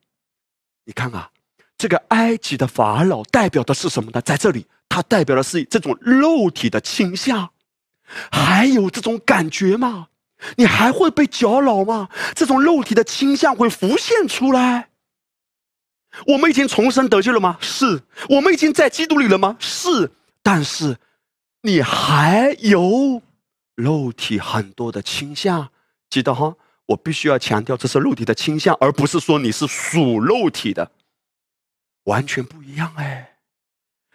你看啊，这个埃及的法老代表的是什么呢？在这里，它代表的是这种肉体的倾向，还有这种感觉吗？你还会被搅扰吗？这种肉体的倾向会浮现出来。我们已经重生得救了吗？是。我们已经在基督里了吗？是。但是，你还有肉体很多的倾向。记得哈，我必须要强调，这是肉体的倾向，而不是说你是属肉体的，完全不一样哎。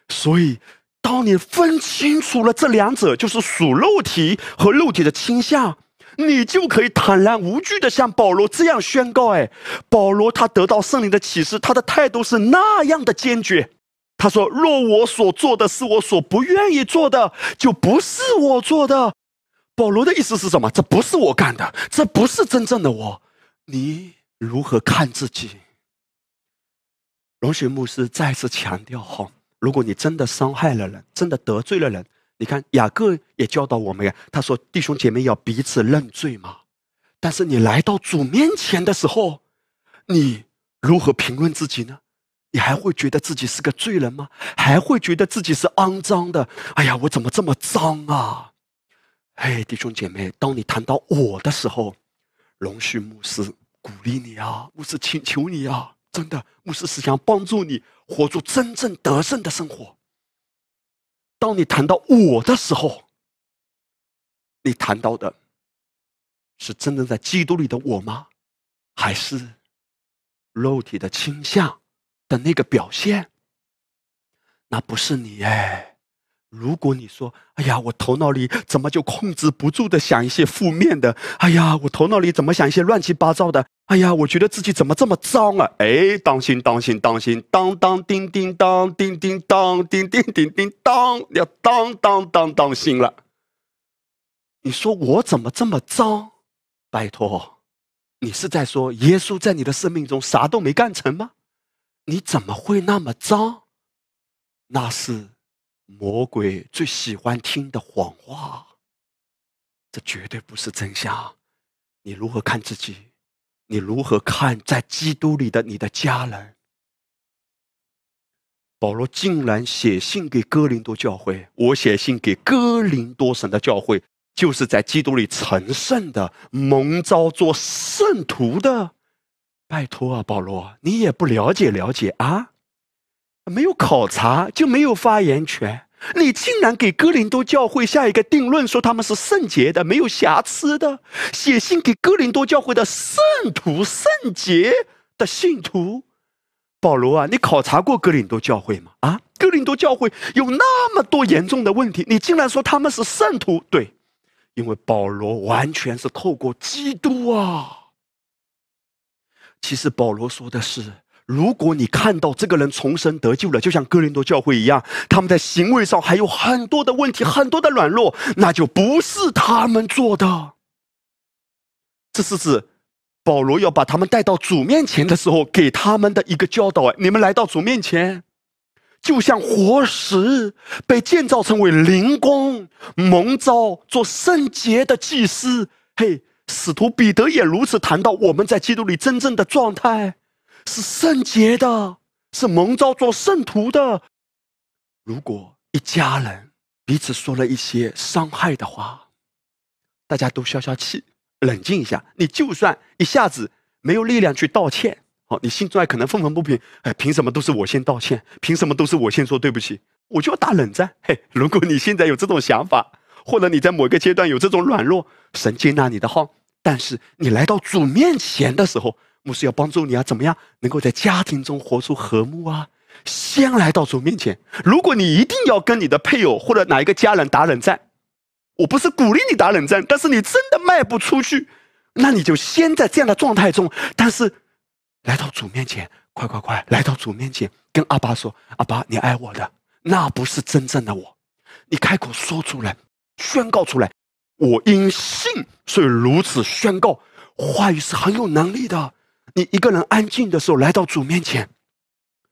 所以，当你分清楚了这两者，就是属肉体和肉体的倾向，你就可以坦然无惧的像保罗这样宣告：哎，保罗他得到圣灵的启示，他的态度是那样的坚决。他说：“若我所做的是我所不愿意做的，就不是我做的。”保罗的意思是什么？这不是我干的，这不是真正的我。你如何看自己？龙雪牧师再次强调：哈，如果你真的伤害了人，真的得罪了人，你看雅各也教导我们呀。他说：“弟兄姐妹要彼此认罪嘛。”但是你来到主面前的时候，你如何评论自己呢？你还会觉得自己是个罪人吗？还会觉得自己是肮脏的？哎呀，我怎么这么脏啊？嘿，弟兄姐妹，当你谈到我的时候，龙须牧师鼓励你啊，牧师请求你啊，真的，牧师是想帮助你活出真正得胜的生活。当你谈到我的时候，你谈到的是真正在基督里的我吗？还是肉体的倾向？的那个表现，那不是你哎。如果你说：“哎呀，我头脑里怎么就控制不住的想一些负面的？哎呀，我头脑里怎么想一些乱七八糟的？哎呀，我觉得自己怎么这么脏啊？”哎，当心，当心，当心！当当叮叮当，叮叮当，叮叮叮叮当，要当当当当心了。你说我怎么这么脏？拜托，你是在说耶稣在你的生命中啥都没干成吗？你怎么会那么脏？那是魔鬼最喜欢听的谎话。这绝对不是真相。你如何看自己？你如何看在基督里的你的家人？保罗竟然写信给哥林多教会。我写信给哥林多神的教会，就是在基督里成圣的、蒙召做圣徒的。拜托啊，保罗，你也不了解了解啊？没有考察就没有发言权。你竟然给哥林多教会下一个定论，说他们是圣洁的、没有瑕疵的。写信给哥林多教会的圣徒、圣洁的信徒，保罗啊，你考察过哥林多教会吗？啊，哥林多教会有那么多严重的问题，你竟然说他们是圣徒？对，因为保罗完全是透过基督啊。其实保罗说的是：如果你看到这个人重生得救了，就像哥林多教会一样，他们在行为上还有很多的问题，很多的软弱，那就不是他们做的。这是指保罗要把他们带到主面前的时候，给他们的一个教导：你们来到主面前，就像活石，被建造成为灵宫，蒙召做圣洁的祭司。嘿。使徒彼得也如此谈到，我们在基督里真正的状态是圣洁的，是蒙召做圣徒的。如果一家人彼此说了一些伤害的话，大家都消消气，冷静一下。你就算一下子没有力量去道歉，好，你心中还可能愤愤不平。哎，凭什么都是我先道歉？凭什么都是我先说对不起？我就要打冷战。嘿，如果你现在有这种想法，或者你在某个阶段有这种软弱，神接纳你的话，但是你来到主面前的时候，牧师要帮助你啊，怎么样能够在家庭中活出和睦啊？先来到主面前。如果你一定要跟你的配偶或者哪一个家人打冷战，我不是鼓励你打冷战，但是你真的迈不出去，那你就先在这样的状态中。但是来到主面前，快快快，来到主面前，跟阿爸说：“阿爸，你爱我的，那不是真正的我。”你开口说出来。宣告出来，我因信，所以如此宣告。话语是很有能力的。你一个人安静的时候，来到主面前。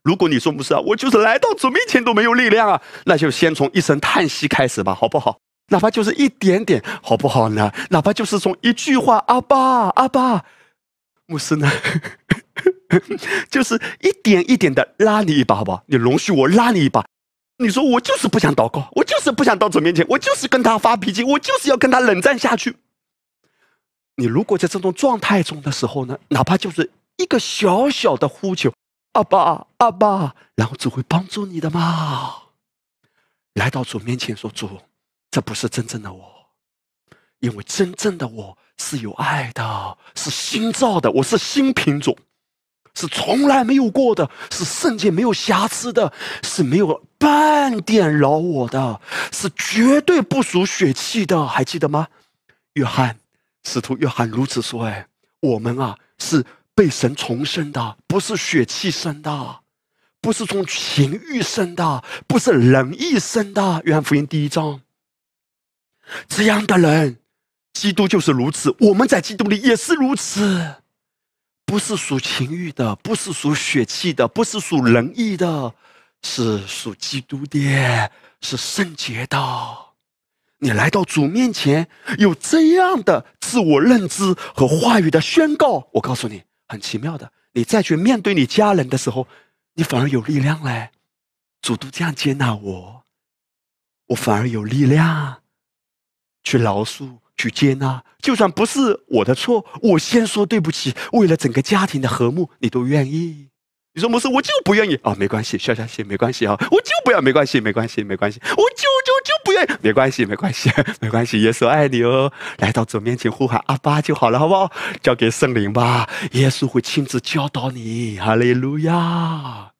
如果你说不是啊，我就是来到主面前都没有力量啊，那就先从一声叹息开始吧，好不好？哪怕就是一点点，好不好呢？哪怕就是从一句话“阿爸，阿爸”，牧师呢，[LAUGHS] 就是一点一点的拉你一把，好不好？你容许我拉你一把。你说我就是不想祷告，我就是不想到主面前，我就是跟他发脾气，我就是要跟他冷战下去。你如果在这种状态中的时候呢，哪怕就是一个小小的呼求，阿爸阿爸，然后主会帮助你的嘛。来到主面前说主，这不是真正的我，因为真正的我是有爱的，是新造的，我是新品种。是从来没有过的，是圣洁没有瑕疵的，是没有半点饶我的，是绝对不属血气的，还记得吗？约翰，使徒约翰如此说：“哎，我们啊，是被神重生的，不是血气生的，不是从情欲生的，不是人意生的。”约翰福音第一章，这样的人。基督就是如此，我们在基督里也是如此，不是属情欲的，不是属血气的，不是属仁义的，是属基督的，是圣洁的。你来到主面前，有这样的自我认知和话语的宣告，我告诉你，很奇妙的。你再去面对你家人的时候，你反而有力量嘞。主都这样接纳我，我反而有力量去饶恕。去接纳，就算不是我的错，我先说对不起。为了整个家庭的和睦，你都愿意？你说不是，我就不愿意啊！没关系，笑笑气，没关系啊！我就不要，没关系，没关系，没关系，我就就就不愿意，[LAUGHS] 没关系，没关系，[LAUGHS] 没关系。耶稣爱你哦，来到主面前呼喊阿爸就好了，好不好？交给圣灵吧，耶稣会亲自教导你。哈利路亚！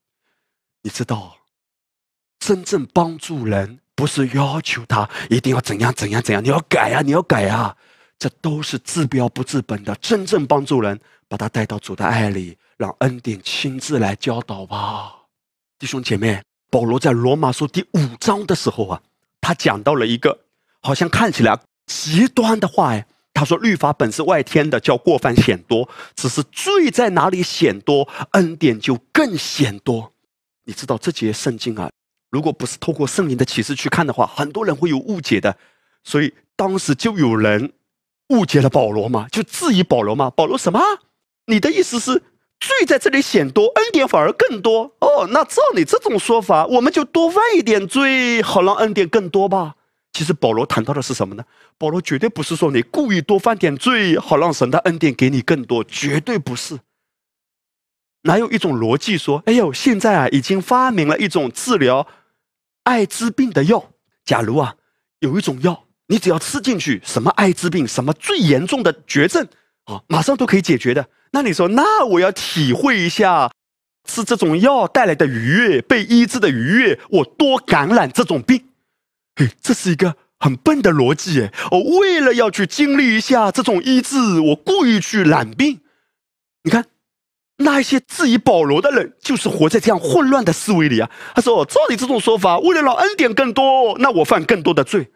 你知道，真正帮助人。不是要求他一定要怎样怎样怎样，你要改呀，你要改呀，这都是治标不治本的。真正帮助人，把他带到主的爱里，让恩典亲自来教导吧，弟兄姐妹。保罗在罗马书第五章的时候啊，他讲到了一个好像看起来极端的话哎，他说律法本是外天的，叫过犯显多，只是罪在哪里显多，恩典就更显多。你知道这节圣经啊？如果不是透过圣灵的启示去看的话，很多人会有误解的。所以当时就有人误解了保罗嘛，就质疑保罗嘛。保罗什么？你的意思是罪在这里显多，恩典反而更多？哦，那照你这种说法，我们就多犯一点罪，好让恩典更多吧？其实保罗谈到的是什么呢？保罗绝对不是说你故意多犯点罪，好让神的恩典给你更多，绝对不是。哪有一种逻辑说，哎呦，现在啊已经发明了一种治疗。艾滋病的药，假如啊有一种药，你只要吃进去，什么艾滋病，什么最严重的绝症啊，马上都可以解决的。那你说，那我要体会一下吃这种药带来的愉悦，被医治的愉悦，我多感染这种病。嘿，这是一个很笨的逻辑哎！我为了要去经历一下这种医治，我故意去染病。你看。那一些质疑保罗的人，就是活在这样混乱的思维里啊！他说：“照你这种说法，为了让恩典更多，那我犯更多的罪，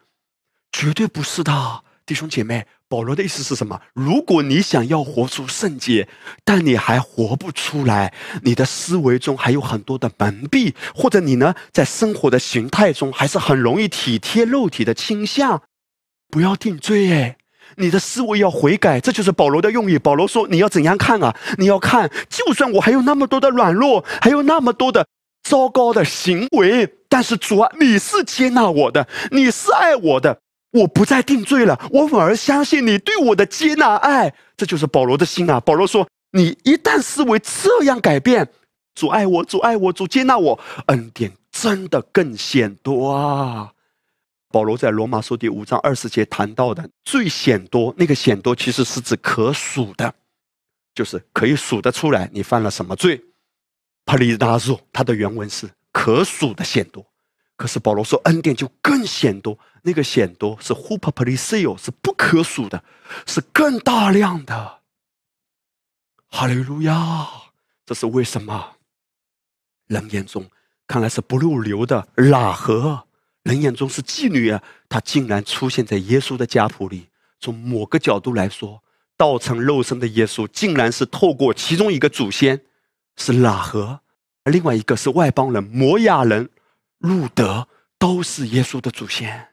绝对不是的，弟兄姐妹。保罗的意思是什么？如果你想要活出圣洁，但你还活不出来，你的思维中还有很多的蒙蔽，或者你呢，在生活的形态中还是很容易体贴肉体的倾向，不要定罪哎。”你的思维要悔改，这就是保罗的用意。保罗说：“你要怎样看啊？你要看，就算我还有那么多的软弱，还有那么多的糟糕的行为，但是主啊，你是接纳我的，你是爱我的，我不再定罪了，我反而相信你对我的接纳爱。这就是保罗的心啊。”保罗说：“你一旦思维这样改变，主爱我，主爱我，主接纳我，恩典真的更显多啊。”保罗在罗马书第五章二十节谈到的最显多，那个显多其实是指可数的，就是可以数得出来你犯了什么罪。帕利达数，它的原文是可数的显多。可是保罗说恩典就更显多，那个显多是 huper p l i s i o 是不可数的，是更大量的。哈利路亚！这是为什么？人眼中看来是不入流的喇合。人眼中是妓女啊，她竟然出现在耶稣的家谱里。从某个角度来说，道成肉身的耶稣，竟然是透过其中一个祖先是喇合，另外一个是外邦人摩亚人路德，都是耶稣的祖先。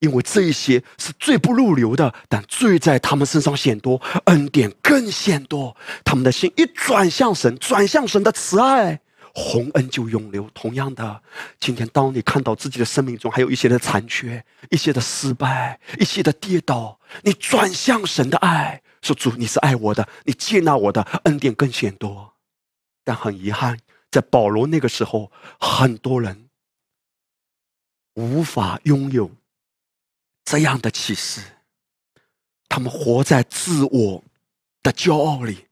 因为这一些是最不入流的，但罪在他们身上显多，恩典更显多。他们的心一转向神，转向神的慈爱。洪恩就永留。同样的，今天当你看到自己的生命中还有一些的残缺、一些的失败、一些的跌倒，你转向神的爱，说主，你是爱我的，你接纳我的，恩典更显多。但很遗憾，在保罗那个时候，很多人无法拥有这样的启示，他们活在自我的骄傲里。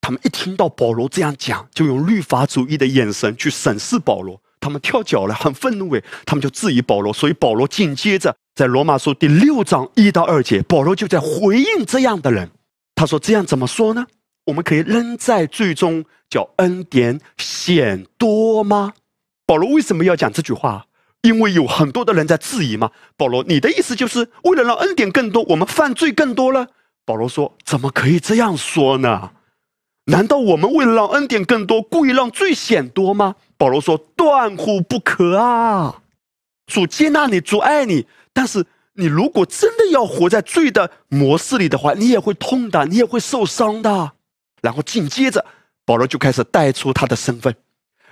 他们一听到保罗这样讲，就用律法主义的眼神去审视保罗。他们跳脚了，很愤怒诶，他们就质疑保罗。所以保罗紧接着在罗马书第六章一到二节，保罗就在回应这样的人。他说：“这样怎么说呢？我们可以扔在最终叫恩典显多吗？”保罗为什么要讲这句话？因为有很多的人在质疑嘛。保罗，你的意思就是为了让恩典更多，我们犯罪更多了？保罗说：“怎么可以这样说呢？难道我们为了让恩典更多，故意让罪显多吗？”保罗说：“断乎不可啊！主接纳你，主爱你，但是你如果真的要活在罪的模式里的话，你也会痛的，你也会受伤的。”然后紧接着，保罗就开始带出他的身份。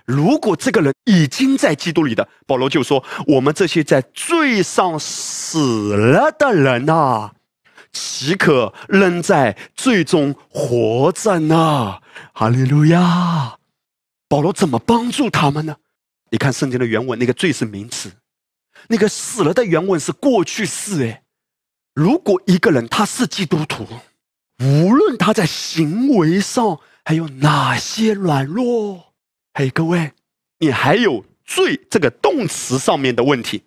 如果这个人已经在基督里的，保罗就说：“我们这些在罪上死了的人呐，岂可仍在罪中活着呢？”哈利路亚。保罗怎么帮助他们呢？你看圣经的原文，那个“罪”是名词，那个“死了”的原文是过去式。哎，如果一个人他是基督徒，无论他在行为上还有哪些软弱，嘿，各位，你还有“罪”这个动词上面的问题，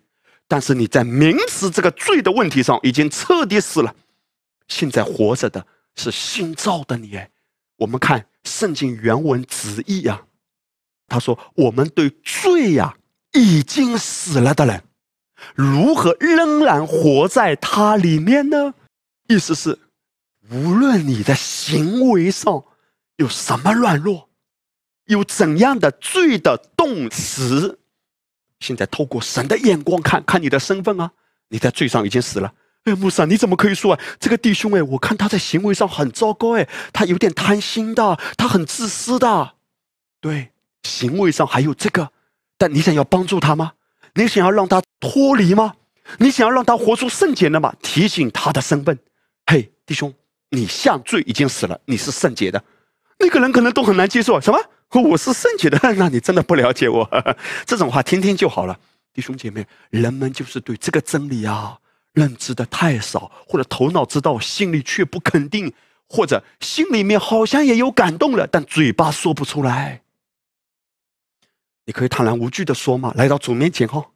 但是你在名词这个“罪”的问题上已经彻底死了。现在活着的是新造的你。哎，我们看圣经原文直译啊。他说：“我们对罪呀已经死了的人，如何仍然活在他里面呢？意思是，无论你的行为上有什么软弱，有怎样的罪的动词，现在透过神的眼光看看你的身份啊，你在罪上已经死了。哎，穆萨，你怎么可以说啊？这个弟兄哎，我看他在行为上很糟糕哎，他有点贪心的，他很自私的，对。”行为上还有这个，但你想要帮助他吗？你想要让他脱离吗？你想要让他活出圣洁的吗？提醒他的身份，嘿，弟兄，你向罪已经死了，你是圣洁的。那个人可能都很难接受什么？我是圣洁的，[LAUGHS] 那你真的不了解我。[LAUGHS] 这种话听听就好了，弟兄姐妹，人们就是对这个真理啊认知的太少，或者头脑知道，心里却不肯定，或者心里面好像也有感动了，但嘴巴说不出来。你可以坦然无惧的说嘛，来到主面前哈，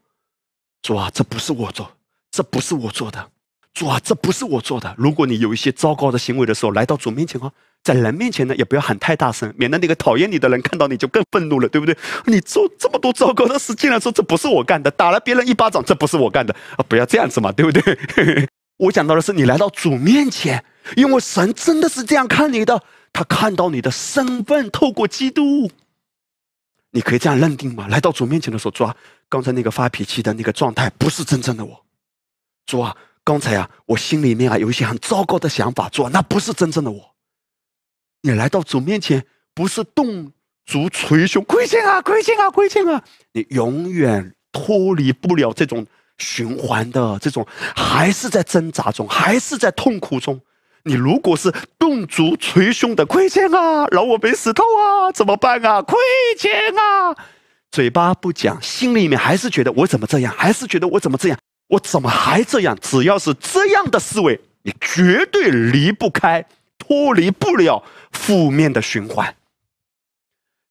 主啊，这不是我做，这不是我做的，主啊，这不是我做的。如果你有一些糟糕的行为的时候，来到主面前哈，在人面前呢，也不要喊太大声，免得那个讨厌你的人看到你就更愤怒了，对不对？[LAUGHS] 你做这么多糟糕的事，竟然说这不是我干的，打了别人一巴掌，这不是我干的啊！不要这样子嘛，对不对？[LAUGHS] 我讲到的是你来到主面前，因为神真的是这样看你的，他看到你的身份，透过基督。你可以这样认定吗？来到主面前的时候，主啊，刚才那个发脾气的那个状态不是真正的我。主啊，刚才啊，我心里面啊有一些很糟糕的想法，主啊，那不是真正的我。你来到主面前，不是动足捶胸亏欠啊，亏欠啊，亏欠啊，你永远脱离不了这种循环的，这种还是在挣扎中，还是在痛苦中。你如果是动足捶胸的亏欠啊，饶我没死透啊，怎么办啊？亏欠啊，嘴巴不讲，心里面还是觉得我怎么这样，还是觉得我怎么这样，我怎么还这样？只要是这样的思维，你绝对离不开、脱离不了负面的循环。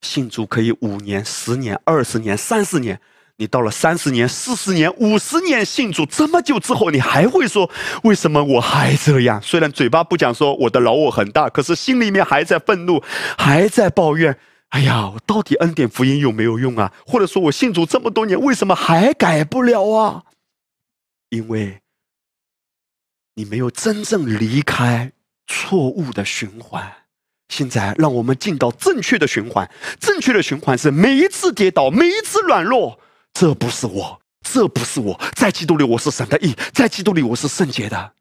信主可以五年、十年、二十年、三十年。你到了三十年、四十年、五十年信主这么久之后，你还会说为什么我还这样？虽然嘴巴不讲说我的老我很大，可是心里面还在愤怒，还在抱怨。哎呀，我到底恩典福音有没有用啊？或者说我信主这么多年，为什么还改不了啊？因为你没有真正离开错误的循环。现在让我们进到正确的循环。正确的循环是每一次跌倒，每一次软弱。这不是我，这不是我，在基督里我是神的义，在基督里我是圣洁的。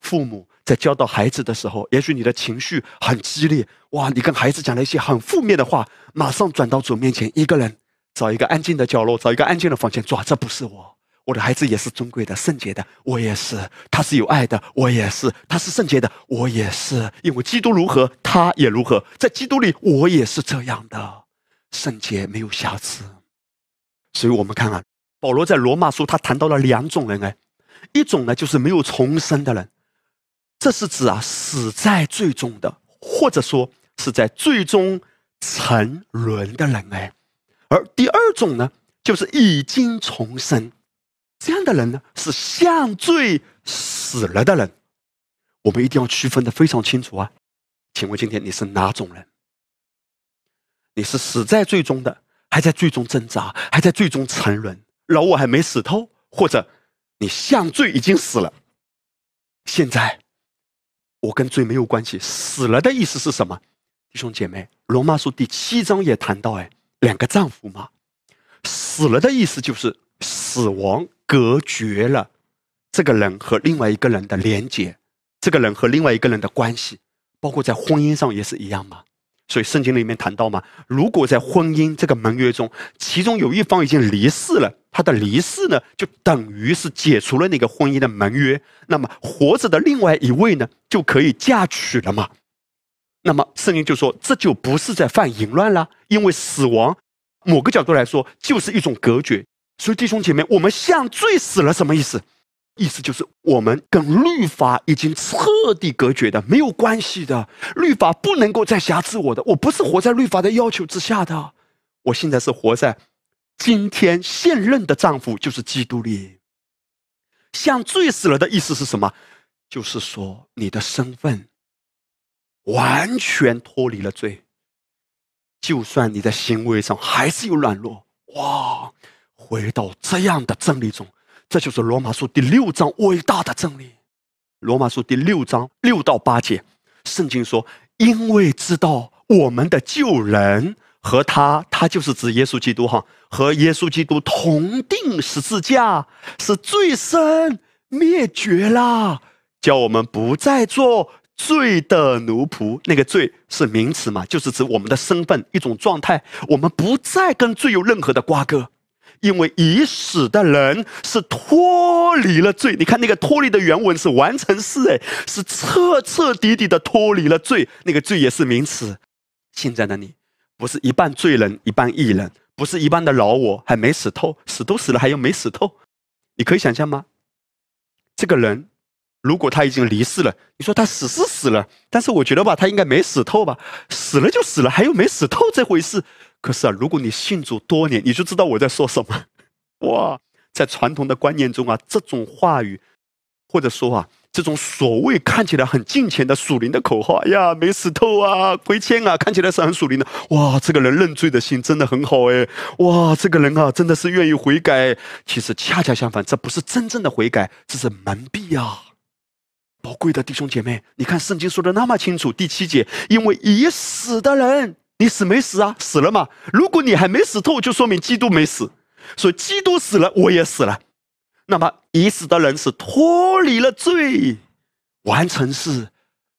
父母在教导孩子的时候，也许你的情绪很激烈，哇，你跟孩子讲了一些很负面的话，马上转到主面前，一个人找一个安静的角落，找一个安静的房间，抓，这不是我，我的孩子也是尊贵的、圣洁的，我也是，他是有爱的，我也是，他是圣洁的，我也是，因为基督如何，他也如何，在基督里我也是这样的，圣洁没有瑕疵。所以我们看啊，保罗在罗马书他谈到了两种人哎，一种呢就是没有重生的人，这是指啊死在最终的，或者说是在最终沉沦的人哎，而第二种呢，就是已经重生，这样的人呢是向罪死了的人。我们一定要区分的非常清楚啊！请问今天你是哪种人？你是死在最终的，还在最终挣扎，还在最终沉沦，老我还没死透，或者你向罪已经死了？现在我跟罪没有关系，死了的意思是什么？弟兄姐妹，罗马书第七章也谈到，哎，两个丈夫嘛，死了的意思就是死亡隔绝了这个人和另外一个人的连接。这个人和另外一个人的关系，包括在婚姻上也是一样嘛。所以圣经里面谈到嘛，如果在婚姻这个盟约中，其中有一方已经离世了，他的离世呢，就等于是解除了那个婚姻的盟约。那么活着的另外一位呢，就可以嫁娶了嘛。那么圣经就说，这就不是在犯淫乱了，因为死亡，某个角度来说就是一种隔绝。所以弟兄姐妹，我们向罪死了，什么意思？意思就是，我们跟律法已经彻底隔绝的，没有关系的。律法不能够再辖制我的，我不是活在律法的要求之下的。我现在是活在今天现任的丈夫就是基督里。像罪死了的意思是什么？就是说你的身份完全脱离了罪，就算你在行为上还是有软弱，哇，回到这样的真理中。这就是罗马书第六章伟大的真理。罗马书第六章六到八节，圣经说：“因为知道我们的救人和他，他就是指耶稣基督哈，和耶稣基督同定十字架，是罪身灭绝了，叫我们不再做罪的奴仆。那个罪是名词嘛，就是指我们的身份一种状态，我们不再跟罪有任何的瓜葛。”因为已死的人是脱离了罪，你看那个脱离的原文是完成式，哎，是彻彻底底的脱离了罪。那个罪也是名词。现在的你不是一半罪人一半义人，不是一半的老我还没死透，死都死了还有没死透，你可以想象吗？这个人如果他已经离世了，你说他死是死了，但是我觉得吧，他应该没死透吧？死了就死了，还有没死透这回事？可是啊，如果你信主多年，你就知道我在说什么。哇，在传统的观念中啊，这种话语，或者说啊，这种所谓看起来很近前的属灵的口号，哎呀，没死透啊，亏欠啊，看起来是很属灵的。哇，这个人认罪的心真的很好哎。哇，这个人啊，真的是愿意悔改。其实恰恰相反，这不是真正的悔改，这是蒙蔽啊。宝贵的弟兄姐妹，你看圣经说的那么清楚，第七节，因为已死的人。你死没死啊？死了嘛？如果你还没死透，就说明基督没死。所以基督死了，我也死了。那么已死的人是脱离了罪，完成是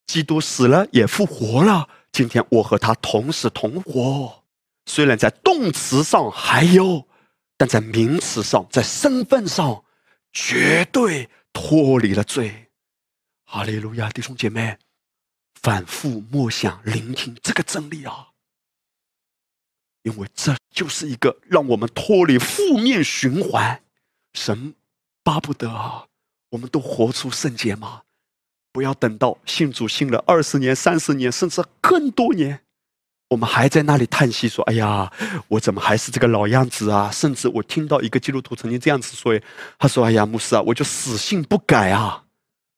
基督死了也复活了。今天我和他同时同活，虽然在动词上还有，但在名词上，在身份上绝对脱离了罪。哈利路亚，弟兄姐妹，反复默想、聆听这个真理啊！因为这就是一个让我们脱离负面循环，神巴不得啊，我们都活出圣洁吗！不要等到信主信了二十年、三十年，甚至更多年，我们还在那里叹息说：“哎呀，我怎么还是这个老样子啊？”甚至我听到一个基督徒曾经这样子说：“他说：‘哎呀，牧师啊，我就死性不改啊！’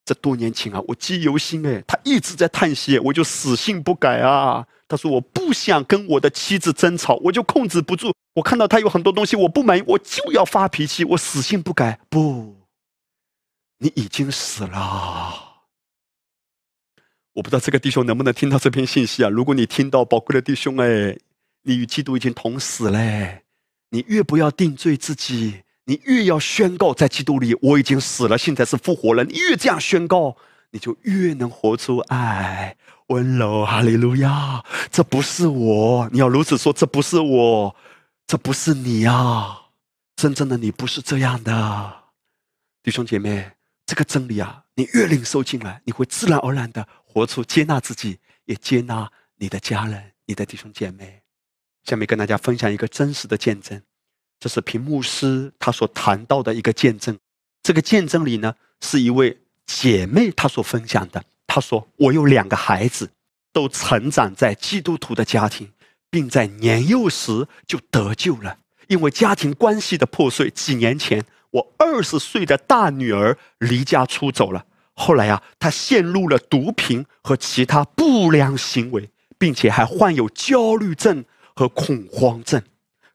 这多年前啊，我记忆犹新哎，他一直在叹息，我就死性不改啊。”他说：“我不想跟我的妻子争吵，我就控制不住。我看到他有很多东西我不满意，我就要发脾气，我死性不改。不，你已经死了。我不知道这个弟兄能不能听到这篇信息啊？如果你听到，宝贵的弟兄哎，你与基督已经同死嘞。你越不要定罪自己，你越要宣告在基督里我已经死了，现在是复活了。你越这样宣告，你就越能活出爱。”温柔，哈利路亚！这不是我，你要如此说，这不是我，这不是你啊！真正的你不是这样的，弟兄姐妹，这个真理啊，你越领受进来，你会自然而然的活出接纳自己，也接纳你的家人、你的弟兄姐妹。下面跟大家分享一个真实的见证，这是平牧师他所谈到的一个见证。这个见证里呢，是一位姐妹她所分享的。她说：“我有两个孩子，都成长在基督徒的家庭，并在年幼时就得救了。因为家庭关系的破碎，几年前我二十岁的大女儿离家出走了。后来啊，她陷入了毒品和其他不良行为，并且还患有焦虑症和恐慌症。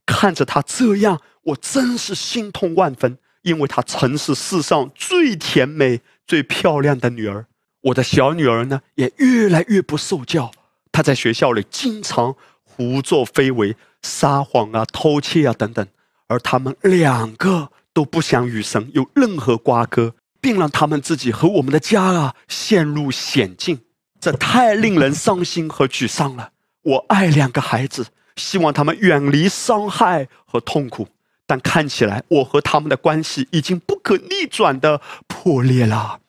看着她这样，我真是心痛万分，因为她曾是世上最甜美、最漂亮的女儿。我的小女儿呢，也越来越不受教。她在学校里经常胡作非为、撒谎啊、偷窃啊等等，而他们两个都不想与神有任何瓜葛。并让他们自己和我们的家啊陷入险境，这太令人伤心和沮丧了。我爱两个孩子，希望他们远离伤害和痛苦，但看起来我和他们的关系已经不可逆转的破裂了。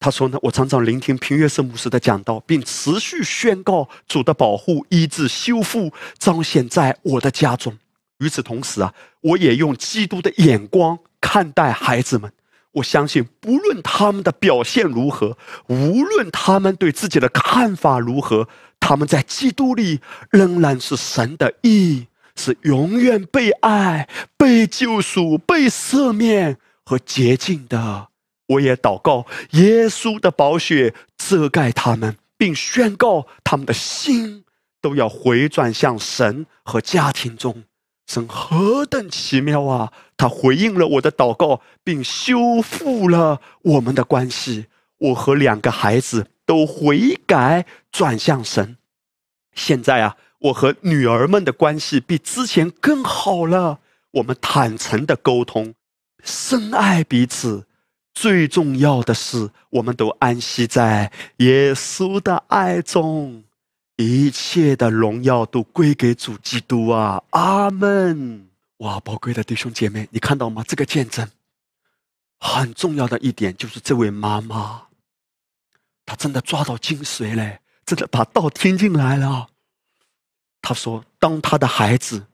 他说呢，我常常聆听平约瑟牧师的讲道，并持续宣告主的保护、医治、修复彰显在我的家中。与此同时啊，我也用基督的眼光看待孩子们。我相信，不论他们的表现如何，无论他们对自己的看法如何，他们在基督里仍然是神的义，是永远被爱、被救赎、被赦免和洁净的。我也祷告，耶稣的宝血遮盖他们，并宣告他们的心都要回转向神和家庭中。神何等奇妙啊！他回应了我的祷告，并修复了我们的关系。我和两个孩子都悔改，转向神。现在啊，我和女儿们的关系比之前更好了。我们坦诚的沟通，深爱彼此。最重要的是，我们都安息在耶稣的爱中。一切的荣耀都归给主基督啊！阿门！哇，宝贵的弟兄姐妹，你看到吗？这个见证很重要的一点就是，这位妈妈，他真的抓到精髓嘞，真的把道听进来了。他说：“当他的孩子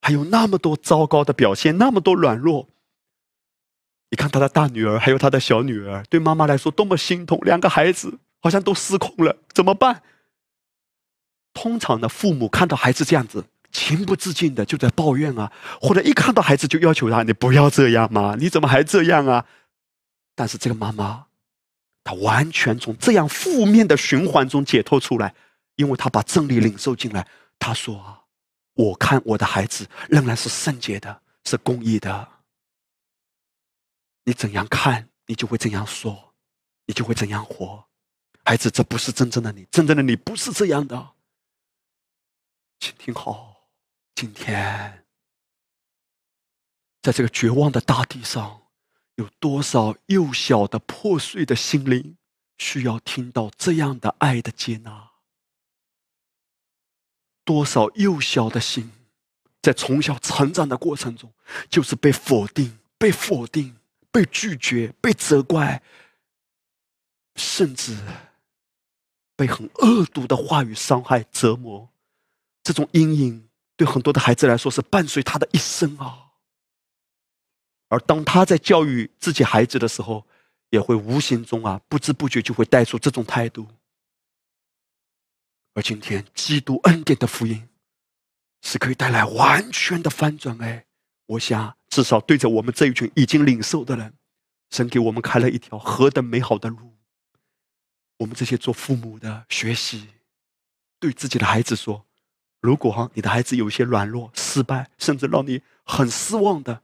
还有那么多糟糕的表现，那么多软弱，你看他的大女儿还有他的小女儿，对妈妈来说多么心痛。两个孩子好像都失控了，怎么办？”通常的父母看到孩子这样子，情不自禁的就在抱怨啊，或者一看到孩子就要求他：“你不要这样嘛，你怎么还这样啊？”但是这个妈妈，她完全从这样负面的循环中解脱出来，因为他把真理领受进来。他说：“，我看我的孩子仍然是圣洁的，是公义的。你怎样看，你就会怎样说，你就会怎样活。孩子，这不是真正的你，真正的你不是这样的。”请听好，今天在这个绝望的大地上，有多少幼小的破碎的心灵需要听到这样的爱的接纳？多少幼小的心，在从小成长的过程中，就是被否定、被否定、被拒绝、被责怪，甚至被很恶毒的话语伤害、折磨。这种阴影对很多的孩子来说是伴随他的一生啊。而当他在教育自己孩子的时候，也会无形中啊，不知不觉就会带出这种态度。而今天，基督恩典的福音是可以带来完全的翻转。哎，我想至少对着我们这一群已经领受的人，神给我们开了一条何等美好的路。我们这些做父母的学习，对自己的孩子说。如果哈，你的孩子有些软弱、失败，甚至让你很失望的，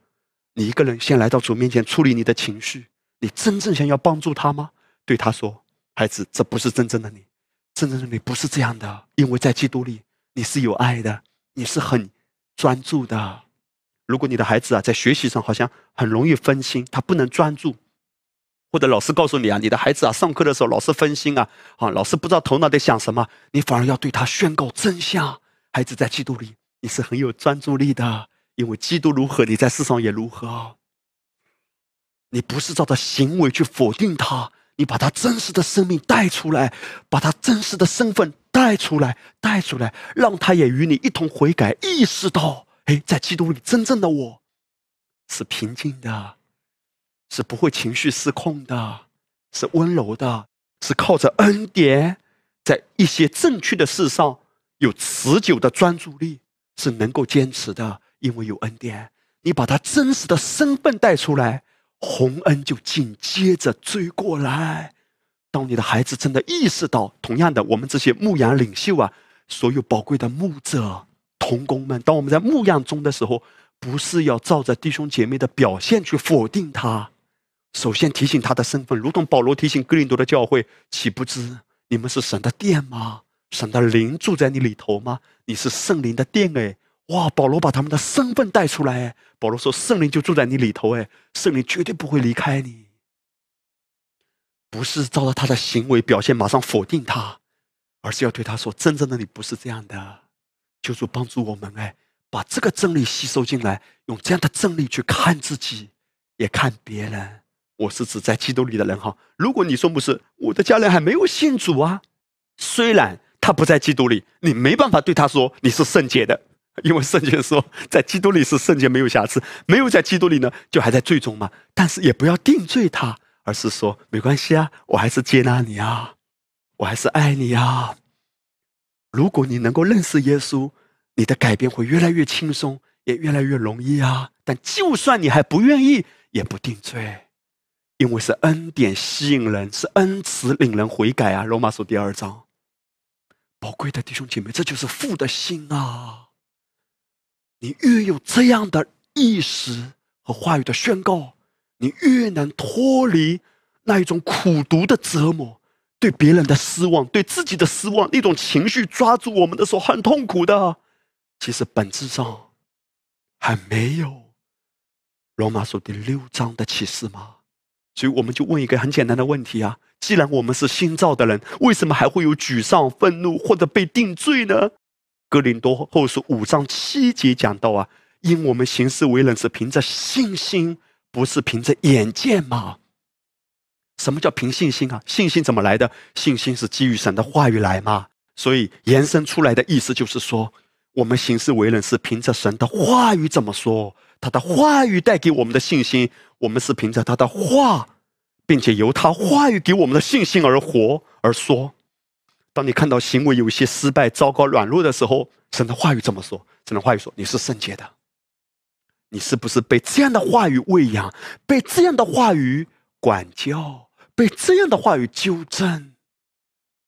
你一个人先来到主面前处理你的情绪，你真正想要帮助他吗？对他说：“孩子，这不是真正的你，真正的你不是这样的，因为在基督里你是有爱的，你是很专注的。如果你的孩子啊在学习上好像很容易分心，他不能专注，或者老师告诉你啊，你的孩子啊上课的时候老是分心啊，啊，老师不知道头脑在想什么，你反而要对他宣告真相。”孩子在基督里，你是很有专注力的，因为基督如何，你在世上也如何。你不是照着行为去否定他，你把他真实的生命带出来，把他真实的身份带出来，带出来，让他也与你一同悔改，意识到，哎，在基督里真正的我是平静的，是不会情绪失控的，是温柔的，是靠着恩典在一些正确的事上有持久的专注力，是能够坚持的，因为有恩典。你把他真实的身份带出来，洪恩就紧接着追过来。当你的孩子真的意识到，同样的，我们这些牧羊领袖啊，所有宝贵的牧者、童工们，当我们在牧羊中的时候，不是要照着弟兄姐妹的表现去否定他，首先提醒他的身份，如同保罗提醒哥林多的教会，岂不知你们是神的殿吗？神的灵住在你里头吗？你是圣灵的殿哎。哇！保罗把他们的身份带出来。保罗说：“圣灵就住在你里头，哎，圣灵绝对不会离开你。不是照着他的行为表现马上否定他，而是要对他说：真正的你不是这样的。求主帮助我们，哎，把这个真理吸收进来，用这样的真理去看自己，也看别人。我是指在基督里的人哈。如果你说不是，我的家人还没有信主啊。虽然他不在基督里，你没办法对他说你是圣洁的。”因为圣经说，在基督里是圣洁，没有瑕疵；没有在基督里呢，就还在罪中嘛。但是也不要定罪他，而是说没关系啊，我还是接纳你啊，我还是爱你啊。如果你能够认识耶稣，你的改变会越来越轻松，也越来越容易啊。但就算你还不愿意，也不定罪，因为是恩典吸引人，是恩慈令人悔改啊。罗马书第二章，宝贵的弟兄姐妹，这就是父的心啊。你越有这样的意识和话语的宣告，你越能脱离那一种苦读的折磨，对别人的失望，对自己的失望，那种情绪抓住我们的时候很痛苦的。其实本质上还没有罗马书第六章的启示吗？所以我们就问一个很简单的问题啊：既然我们是新造的人，为什么还会有沮丧、愤怒或者被定罪呢？哥林多后书五章七节讲到啊，因我们行事为人是凭着信心，不是凭着眼见嘛。什么叫凭信心啊？信心怎么来的？信心是基于神的话语来嘛。所以延伸出来的意思就是说，我们行事为人是凭着神的话语怎么说，他的话语带给我们的信心，我们是凭着他的话，并且由他话语给我们的信心而活而说。当你看到行为有些失败、糟糕、软弱的时候，神的话语怎么说？神的话语说：“你是圣洁的。”你是不是被这样的话语喂养，被这样的话语管教，被这样的话语纠正？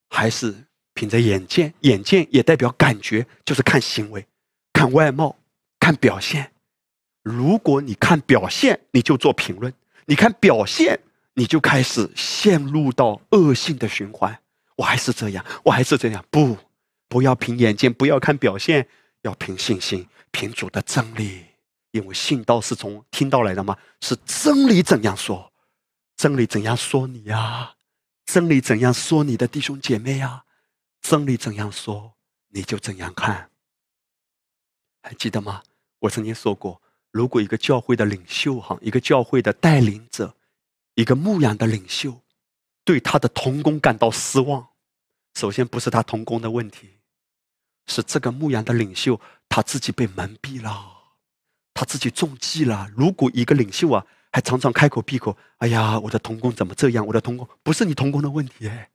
还是凭着眼见？眼见也代表感觉，就是看行为、看外貌、看表现。如果你看表现，你就做评论；你看表现，你就开始陷入到恶性的循环。我还是这样，我还是这样。不，不要凭眼见，不要看表现，要凭信心，凭主的真理。因为信道是从听到来的吗？是真理怎样说，真理怎样说你呀？真理怎样说你的弟兄姐妹呀？真理怎样说，你就怎样看。还记得吗？我曾经说过，如果一个教会的领袖哈，一个教会的带领者，一个牧养的领袖。对他的童工感到失望，首先不是他童工的问题，是这个牧羊的领袖他自己被蒙蔽了，他自己中计了。如果一个领袖啊，还常常开口闭口，哎呀，我的童工怎么这样？我的童工不是你童工的问题哎，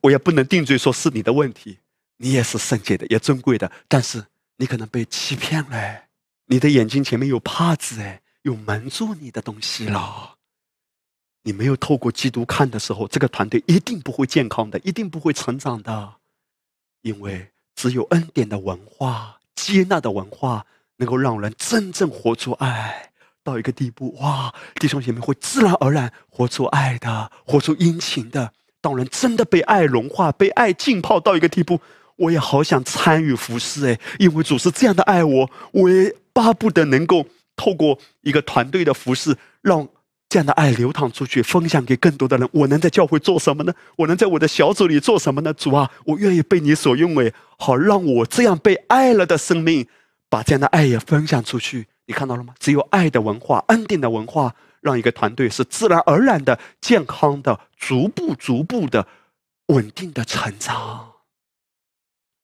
我也不能定罪说是你的问题，你也是圣洁的，也尊贵的，但是你可能被欺骗了，你的眼睛前面有帕子哎，有蒙住你的东西了。你没有透过基督看的时候，这个团队一定不会健康的，一定不会成长的，因为只有恩典的文化、接纳的文化，能够让人真正活出爱到一个地步。哇，弟兄姐妹会自然而然活出爱的，活出殷勤的。当人真的被爱融化、被爱浸泡到一个地步，我也好想参与服侍哎，因为主是这样的爱我，我也巴不得能够透过一个团队的服侍，让。这样的爱流淌出去，分享给更多的人。我能在教会做什么呢？我能在我的小组里做什么呢？主啊，我愿意被你所用，为好让我这样被爱了的生命，把这样的爱也分享出去。你看到了吗？只有爱的文化、安定的文化，让一个团队是自然而然的、健康的、逐步、逐步的、稳定的成长。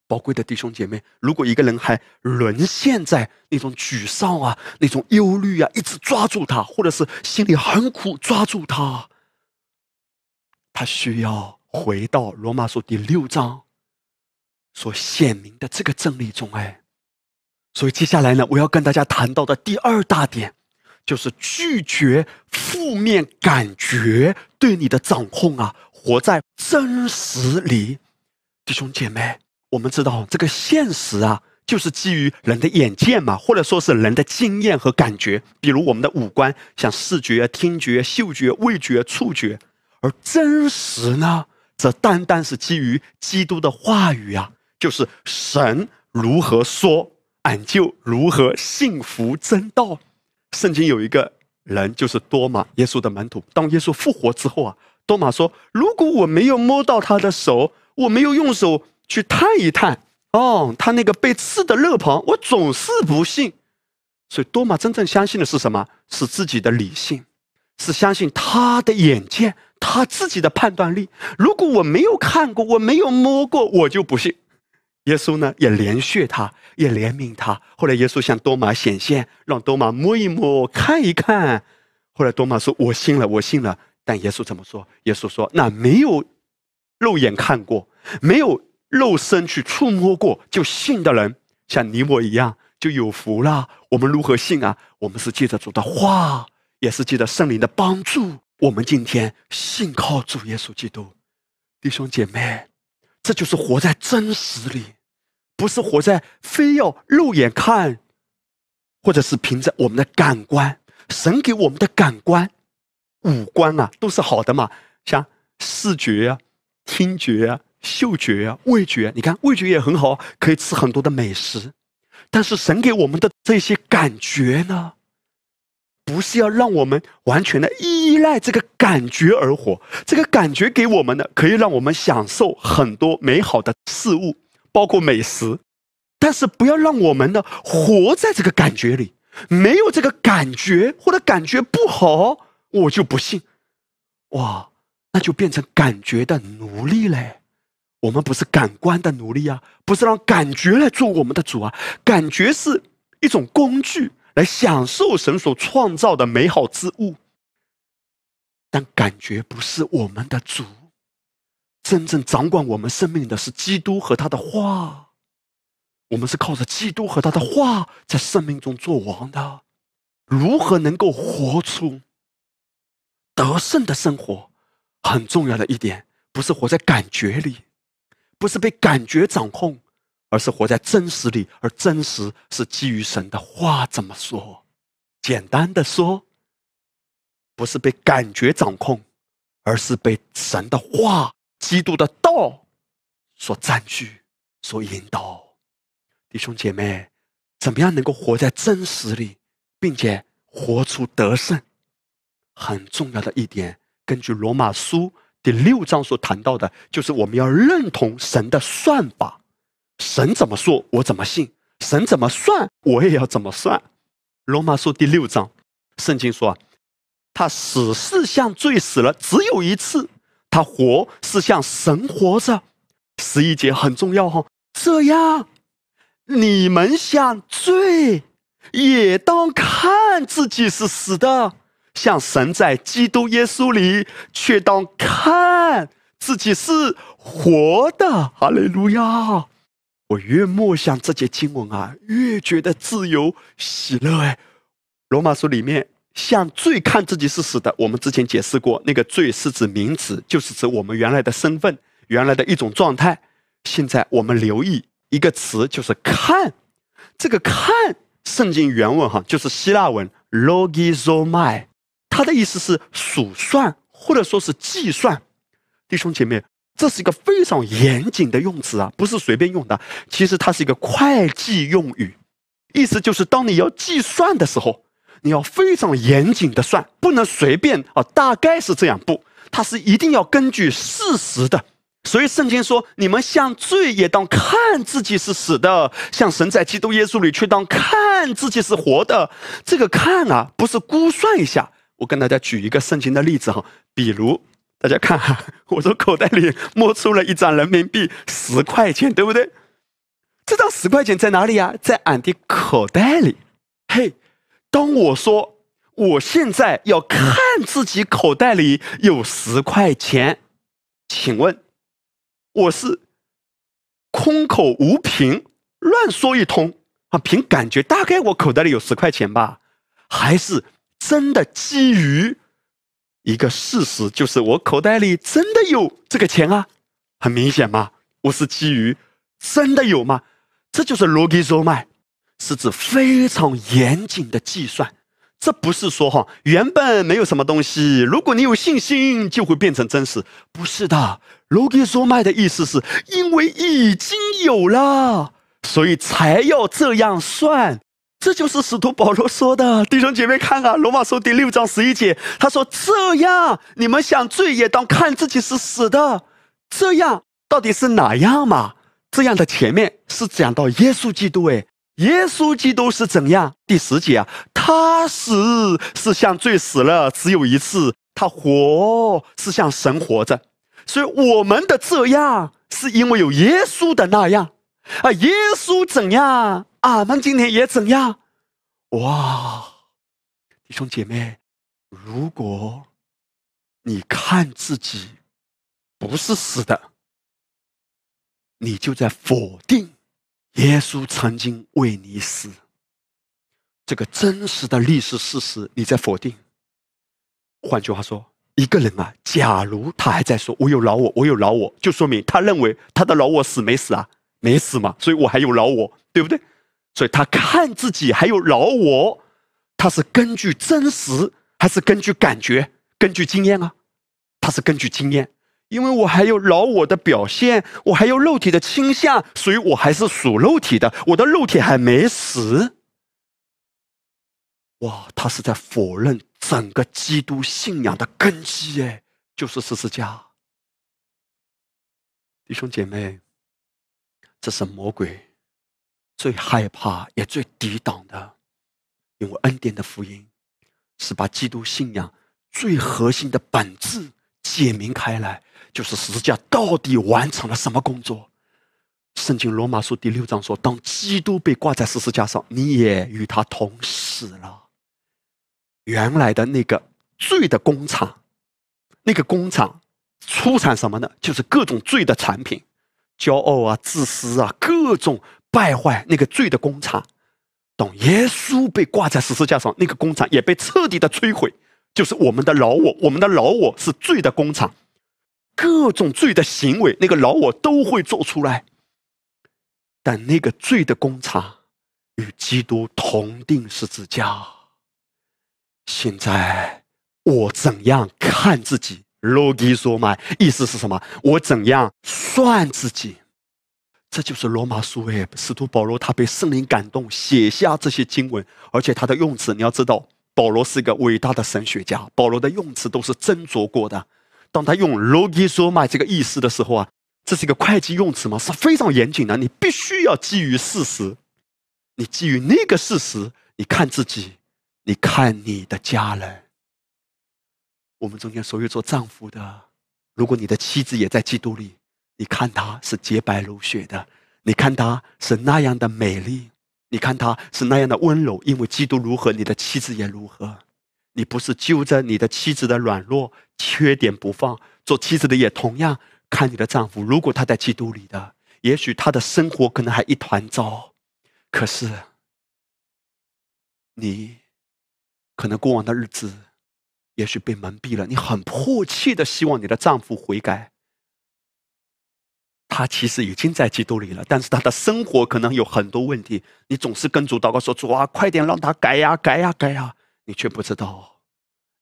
宝贵的弟兄姐妹，如果一个人还沦陷在那种沮丧啊、那种忧虑啊，一直抓住他，或者是心里很苦，抓住他，他需要回到罗马书第六章所显明的这个真理中，哎，所以接下来呢，我要跟大家谈到的第二大点，就是拒绝负面感觉对你的掌控啊，活在真实里，弟兄姐妹，我们知道这个现实啊，就是基于人的眼见嘛，或者说是人的经验和感觉，比如我们的五官，像视觉、听觉、嗅觉、味觉、触觉，而真实呢，则单单是基于基督的话语啊。就是神如何说，俺就如何信服真道。圣经有一个人，就是多马，耶稣的门徒。当耶稣复活之后啊，多马说：“如果我没有摸到他的手，我没有用手去探一探，哦，他那个被刺的肋旁，我总是不信。”所以多马真正相信的是什么？是自己的理性，是相信他的眼见，他自己的判断力。如果我没有看过，我没有摸过，我就不信。耶稣呢，也怜恤他，也怜悯他。后来耶稣向多马显现，让多马摸一摸，看一看。后来多马说：“我信了，我信了。”但耶稣怎么说？耶稣说：“那没有肉眼看过，没有肉身去触摸过，就信的人，像你我一样，就有福了。我们如何信啊？我们是借着主的话，也是借着圣灵的帮助。我们今天信靠主耶稣基督，弟兄姐妹。”这就是活在真实里，不是活在非要肉眼看，或者是凭着我们的感官。神给我们的感官、五官啊，都是好的嘛，像视觉啊、听觉啊、嗅觉啊、味觉。你看，味觉也很好，可以吃很多的美食。但是神给我们的这些感觉呢？不是要让我们完全的依赖这个感觉而活，这个感觉给我们的可以让我们享受很多美好的事物，包括美食，但是不要让我们呢活在这个感觉里。没有这个感觉或者感觉不好，我就不信。哇，那就变成感觉的奴隶嘞。我们不是感官的奴隶啊，不是让感觉来做我们的主啊。感觉是一种工具。来享受神所创造的美好之物，但感觉不是我们的主。真正掌管我们生命的是基督和他的话。我们是靠着基督和他的话在生命中做王的。如何能够活出得胜的生活？很重要的一点，不是活在感觉里，不是被感觉掌控。而是活在真实里，而真实是基于神的话。怎么说？简单的说，不是被感觉掌控，而是被神的话、基督的道所占据、所引导。弟兄姐妹，怎么样能够活在真实里，并且活出得胜？很重要的一点，根据罗马书第六章所谈到的，就是我们要认同神的算法。神怎么说，我怎么信；神怎么算，我也要怎么算。罗马书第六章，圣经说：“他死是像罪死了，只有一次；他活是像神活着。”十一节很重要哈。这样，你们像罪，也当看自己是死的；像神在基督耶稣里，却当看自己是活的。哈利路亚。我越默想这节经文啊，越觉得自由喜乐哎。罗马书里面，像罪看自己是死的，我们之前解释过，那个罪是指名词，就是指我们原来的身份，原来的一种状态。现在我们留意一个词，就是看。这个看，圣经原文哈，就是希腊文 logizomai，它的意思是数算或者说是计算。弟兄姐妹。这是一个非常严谨的用词啊，不是随便用的。其实它是一个会计用语，意思就是当你要计算的时候，你要非常严谨的算，不能随便啊。大概是这样，不，它是一定要根据事实的。所以圣经说：“你们像罪也当看自己是死的，像神在基督耶稣里却当看自己是活的。”这个看啊，不是估算一下。我跟大家举一个圣经的例子哈，比如。大家看哈，我从口袋里摸出了一张人民币十块钱，对不对？这张十块钱在哪里啊？在俺的口袋里。嘿，当我说我现在要看自己口袋里有十块钱，请问我是空口无凭，乱说一通啊，凭感觉，大概我口袋里有十块钱吧，还是真的基于一个事实，就是我口袋里真的有这个钱啊？很明显嘛，我是基于真的有吗？这就是逻辑说脉，是指非常严谨的计算。这不是说哈，原本没有什么东西，如果你有信心，就会变成真实。不是的，罗给说麦的意思是因为已经有了，所以才要这样算。这就是使徒保罗说的，弟兄姐妹看啊，罗马书第六章十一节，他说：“这样，你们想罪也当看自己是死的。”这样到底是哪样嘛？这样的前面是讲到耶稣基督，哎。耶稣基督是怎样？第十节啊，他死是像罪死了，只有一次；他活是像神活着。所以我们的这样，是因为有耶稣的那样啊。耶稣怎样，俺们今天也怎样。哇，弟兄姐妹，如果你看自己不是死的，你就在否定。耶稣曾经为你死，这个真实的历史事实，你在否定。换句话说，一个人啊，假如他还在说“我有老我，我有老我”，就说明他认为他的老我死没死啊？没死嘛，所以我还有老我，对不对？所以他看自己还有老我，他是根据真实还是根据感觉、根据经验啊？他是根据经验。因为我还有老我的表现，我还有肉体的倾向，所以我还是属肉体的。我的肉体还没死。哇，他是在否认整个基督信仰的根基，哎，就是十字架。弟兄姐妹，这是魔鬼最害怕也最抵挡的，因为恩典的福音是把基督信仰最核心的本质解明开来。就是十字架到底完成了什么工作？圣经罗马书第六章说：“当基督被挂在十字架上，你也与他同死了。”原来的那个罪的工厂，那个工厂出产什么呢？就是各种罪的产品，骄傲啊、自私啊，各种败坏。那个罪的工厂，懂耶稣被挂在十字架上，那个工厂也被彻底的摧毁。就是我们的老我，我们的老我是罪的工厂。各种罪的行为，那个老我都会做出来，但那个罪的工厂与基督同定十字架。现在我怎样看自己？罗基说嘛，意思是什么？我怎样算自己？这就是罗马书诶，使徒保罗他被圣灵感动写下这些经文，而且他的用词，你要知道，保罗是一个伟大的神学家，保罗的用词都是斟酌过的。当他用 “logisoma” 这个意思的时候啊，这是一个会计用词嘛，是非常严谨的。你必须要基于事实，你基于那个事实，你看自己，你看你的家人。我们中间所有做丈夫的，如果你的妻子也在基督里，你看她是洁白如雪的，你看她是那样的美丽，你看她是那样的温柔，因为基督如何，你的妻子也如何。你不是揪着你的妻子的软弱、缺点不放，做妻子的也同样看你的丈夫。如果他在基督里的，也许他的生活可能还一团糟，可是你可能过往的日子，也许被蒙蔽了。你很迫切的希望你的丈夫悔改，他其实已经在基督里了，但是他的生活可能有很多问题。你总是跟主祷告说：“主啊，快点让他改呀，改呀，改呀。”你却不知道，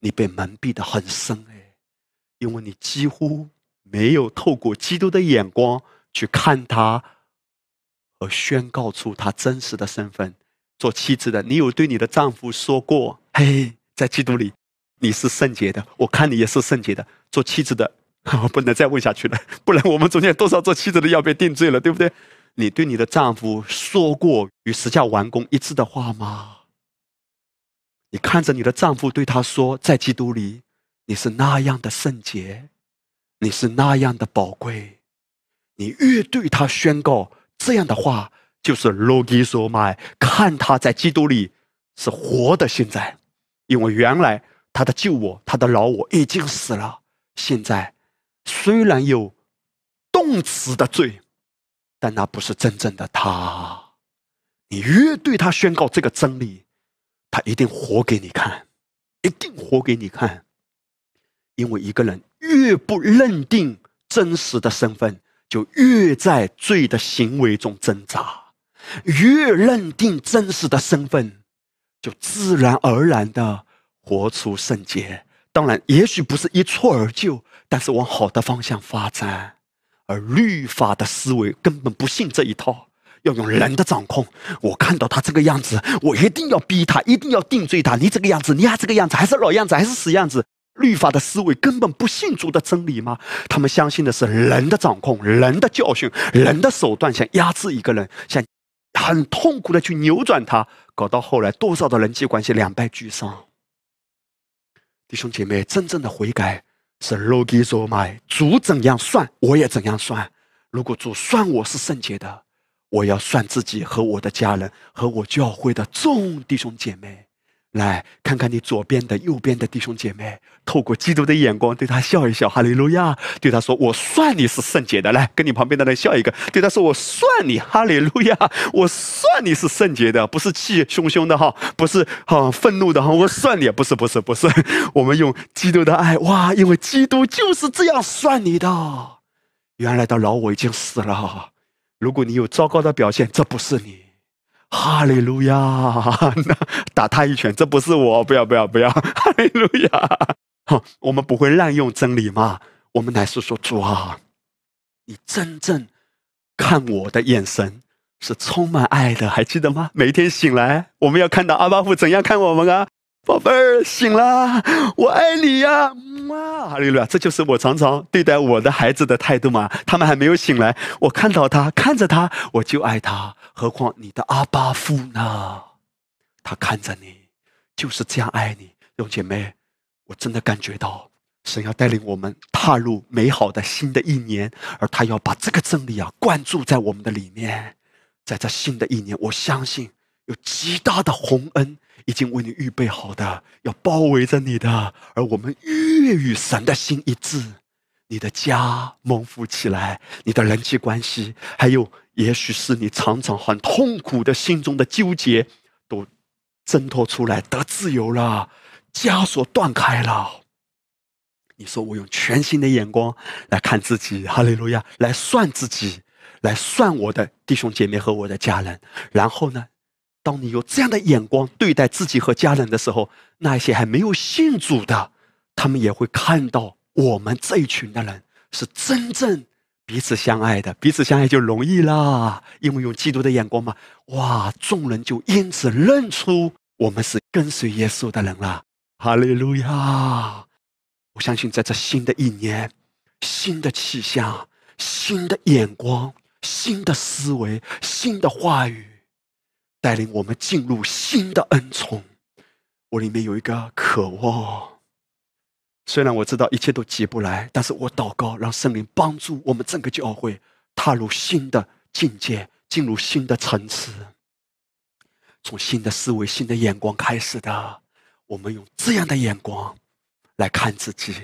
你被蒙蔽的很深哎，因为你几乎没有透过基督的眼光去看他，和宣告出他真实的身份。做妻子的，你有对你的丈夫说过：“嘿，在基督里你是圣洁的，我看你也是圣洁的。”做妻子的，我 [LAUGHS] 不能再问下去了，不然我们中间多少做妻子的要被定罪了，对不对？你对你的丈夫说过与十架完工一致的话吗？你看着你的丈夫对他说：“在基督里，你是那样的圣洁，你是那样的宝贵。你越对他宣告这样的话，就是罗基说麦，看他在基督里是活的。现在，因为原来他的救我、他的老我已经死了。现在虽然有动词的罪，但那不是真正的他。你越对他宣告这个真理，他一定活给你看，一定活给你看。因为一个人越不认定真实的身份，就越在罪的行为中挣扎；越认定真实的身份，就自然而然的活出圣洁。当然，也许不是一蹴而就，但是往好的方向发展。而律法的思维根本不信这一套，要用人的掌控。我看到他这个样子，我一定要逼他，一定要定罪他。你这个样子，你还这个样子，还是老样子，还是死样子？律法的思维根本不信主的真理吗？他们相信的是人的掌控、人的教训、人的手段，想压制一个人，想很痛苦的去扭转他，搞到后来多少的人际关系两败俱伤。弟兄姐妹，真正的悔改是 logizo 买主怎样算，我也怎样算。如果主算我是圣洁的，我要算自己和我的家人和我教会的众弟兄姐妹。来看看你左边的、右边的弟兄姐妹，透过基督的眼光对他笑一笑，哈利路亚！对他说：“我算你是圣洁的。”来，跟你旁边的人笑一个，对他说：“我算你，哈利路亚！我算你是圣洁的，不是气汹汹的哈，不是哈愤怒的哈，我算你，不是，不是，不是。我们用基督的爱，哇！因为基督就是这样算你的。原来的老我已经死了。如果你有糟糕的表现，这不是你。”哈利路亚！那 [LAUGHS] 打他一拳，这不是我，不要不要不要！哈利路亚！哈，我们不会滥用真理吗？我们乃是说主啊，你真正看我的眼神是充满爱的，还记得吗？每一天醒来，我们要看到阿巴父怎样看我们啊。宝贝儿醒了，我爱你呀！哇，哈利路亚！这就是我常常对待我的孩子的态度嘛。他们还没有醒来，我看到他，看着他，我就爱他。何况你的阿巴父呢？他看着你，就是这样爱你。弟姐妹，我真的感觉到神要带领我们踏入美好的新的一年，而他要把这个真理啊灌注在我们的里面。在这新的一年，我相信有极大的洪恩。已经为你预备好的，要包围着你的。而我们越与神的心一致，你的家蒙福起来，你的人际关系，还有也许是你常常很痛苦的心中的纠结，都挣脱出来，得自由了，枷锁断开了。你说我用全新的眼光来看自己，哈利路亚，来算自己，来算我的弟兄姐妹和我的家人，然后呢？当你有这样的眼光对待自己和家人的时候，那些还没有信主的，他们也会看到我们这一群的人是真正彼此相爱的。彼此相爱就容易啦，因为用基督的眼光嘛，哇，众人就因此认出我们是跟随耶稣的人了。哈利路亚！我相信在这新的一年，新的气象，新的眼光，新的思维，新的话语。带领我们进入新的恩宠，我里面有一个渴望。虽然我知道一切都急不来，但是我祷告，让圣灵帮助我们整个教会踏入新的境界，进入新的层次。从新的思维、新的眼光开始的，我们用这样的眼光来看自己。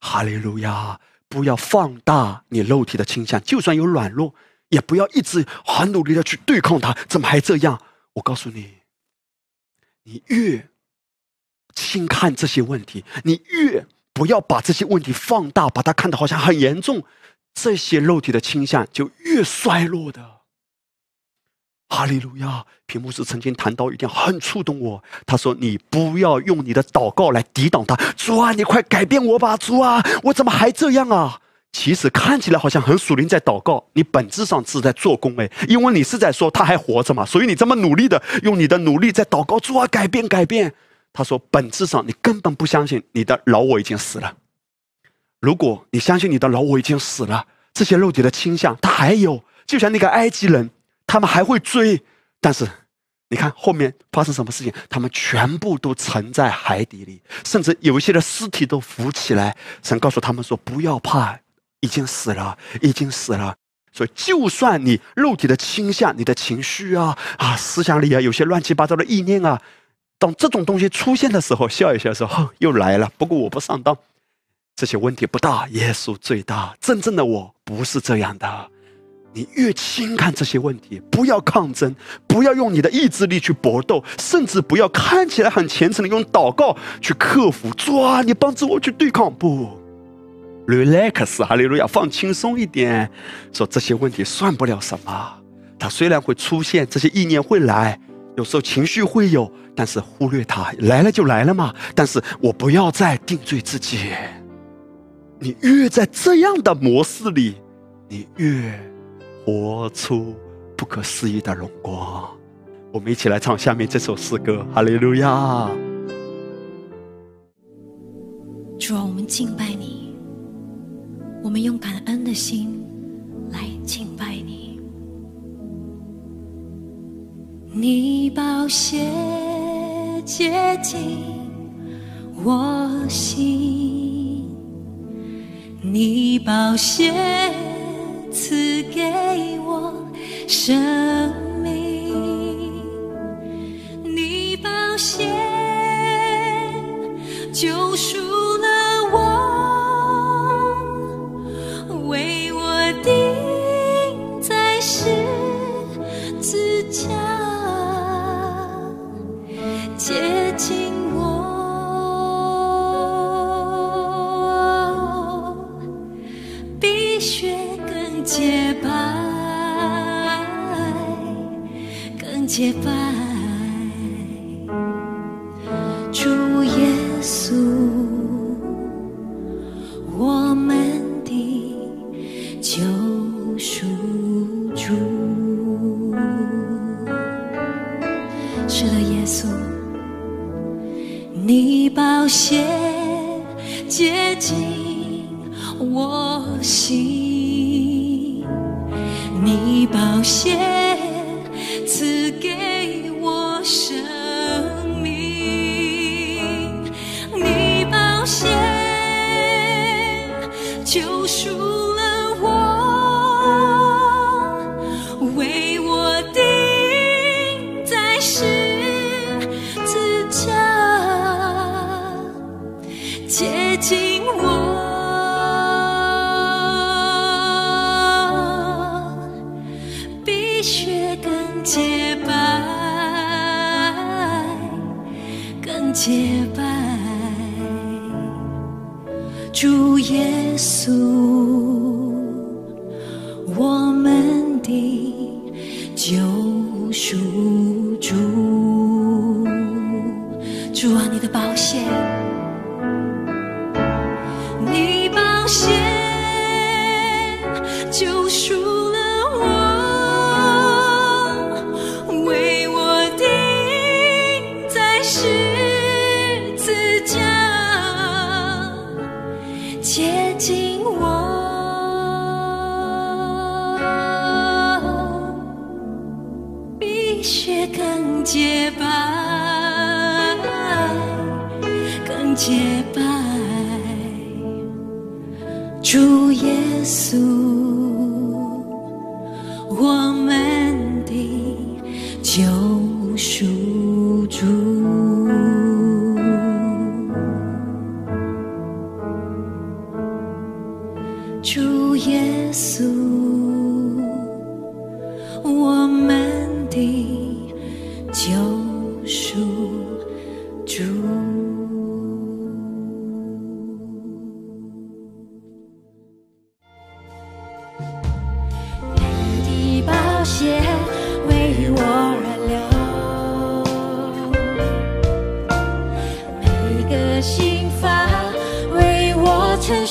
哈利路亚！不要放大你肉体的倾向，就算有软弱。也不要一直很努力的去对抗他，怎么还这样？我告诉你，你越轻看这些问题，你越不要把这些问题放大，把它看得好像很严重，这些肉体的倾向就越衰落的。哈利路亚！屏幕是曾经谈到一点很触动我，他说：“你不要用你的祷告来抵挡他，主啊，你快改变我吧，主啊，我怎么还这样啊？”其实看起来好像很属灵，在祷告，你本质上是在做工哎，因为你是在说他还活着嘛，所以你这么努力的用你的努力在祷告，主啊改变改变。他说本质上你根本不相信你的老我已经死了。如果你相信你的老我已经死了，这些肉体的倾向他还有，就像那个埃及人，他们还会追，但是你看后面发生什么事情，他们全部都沉在海底里，甚至有一些的尸体都浮起来。神告诉他们说不要怕。已经死了，已经死了。所以，就算你肉体的倾向、你的情绪啊、啊思想里啊，有些乱七八糟的意念啊，当这种东西出现的时候，笑一笑说：“哼又来了。”不过我不上当，这些问题不大。耶稣最大，真正的我不是这样的。你越轻看这些问题，不要抗争，不要用你的意志力去搏斗，甚至不要看起来很虔诚的用祷告去克服。主啊，你帮助我去对抗。不，relax，哈利路亚，放轻松一点。说这些问题算不了什么，它虽然会出现，这些意念会来，有时候情绪会有，但是忽略它，来了就来了嘛。但是我不要再定罪自己。你越在这样的模式里，你越。活出不可思议的荣光，我们一起来唱下面这首诗歌，哈利路亚！主啊，我们敬拜你，我们用感恩的心来敬拜你。你宝血洁净我心，你宝血。赐给我生命，你宝血救赎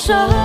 我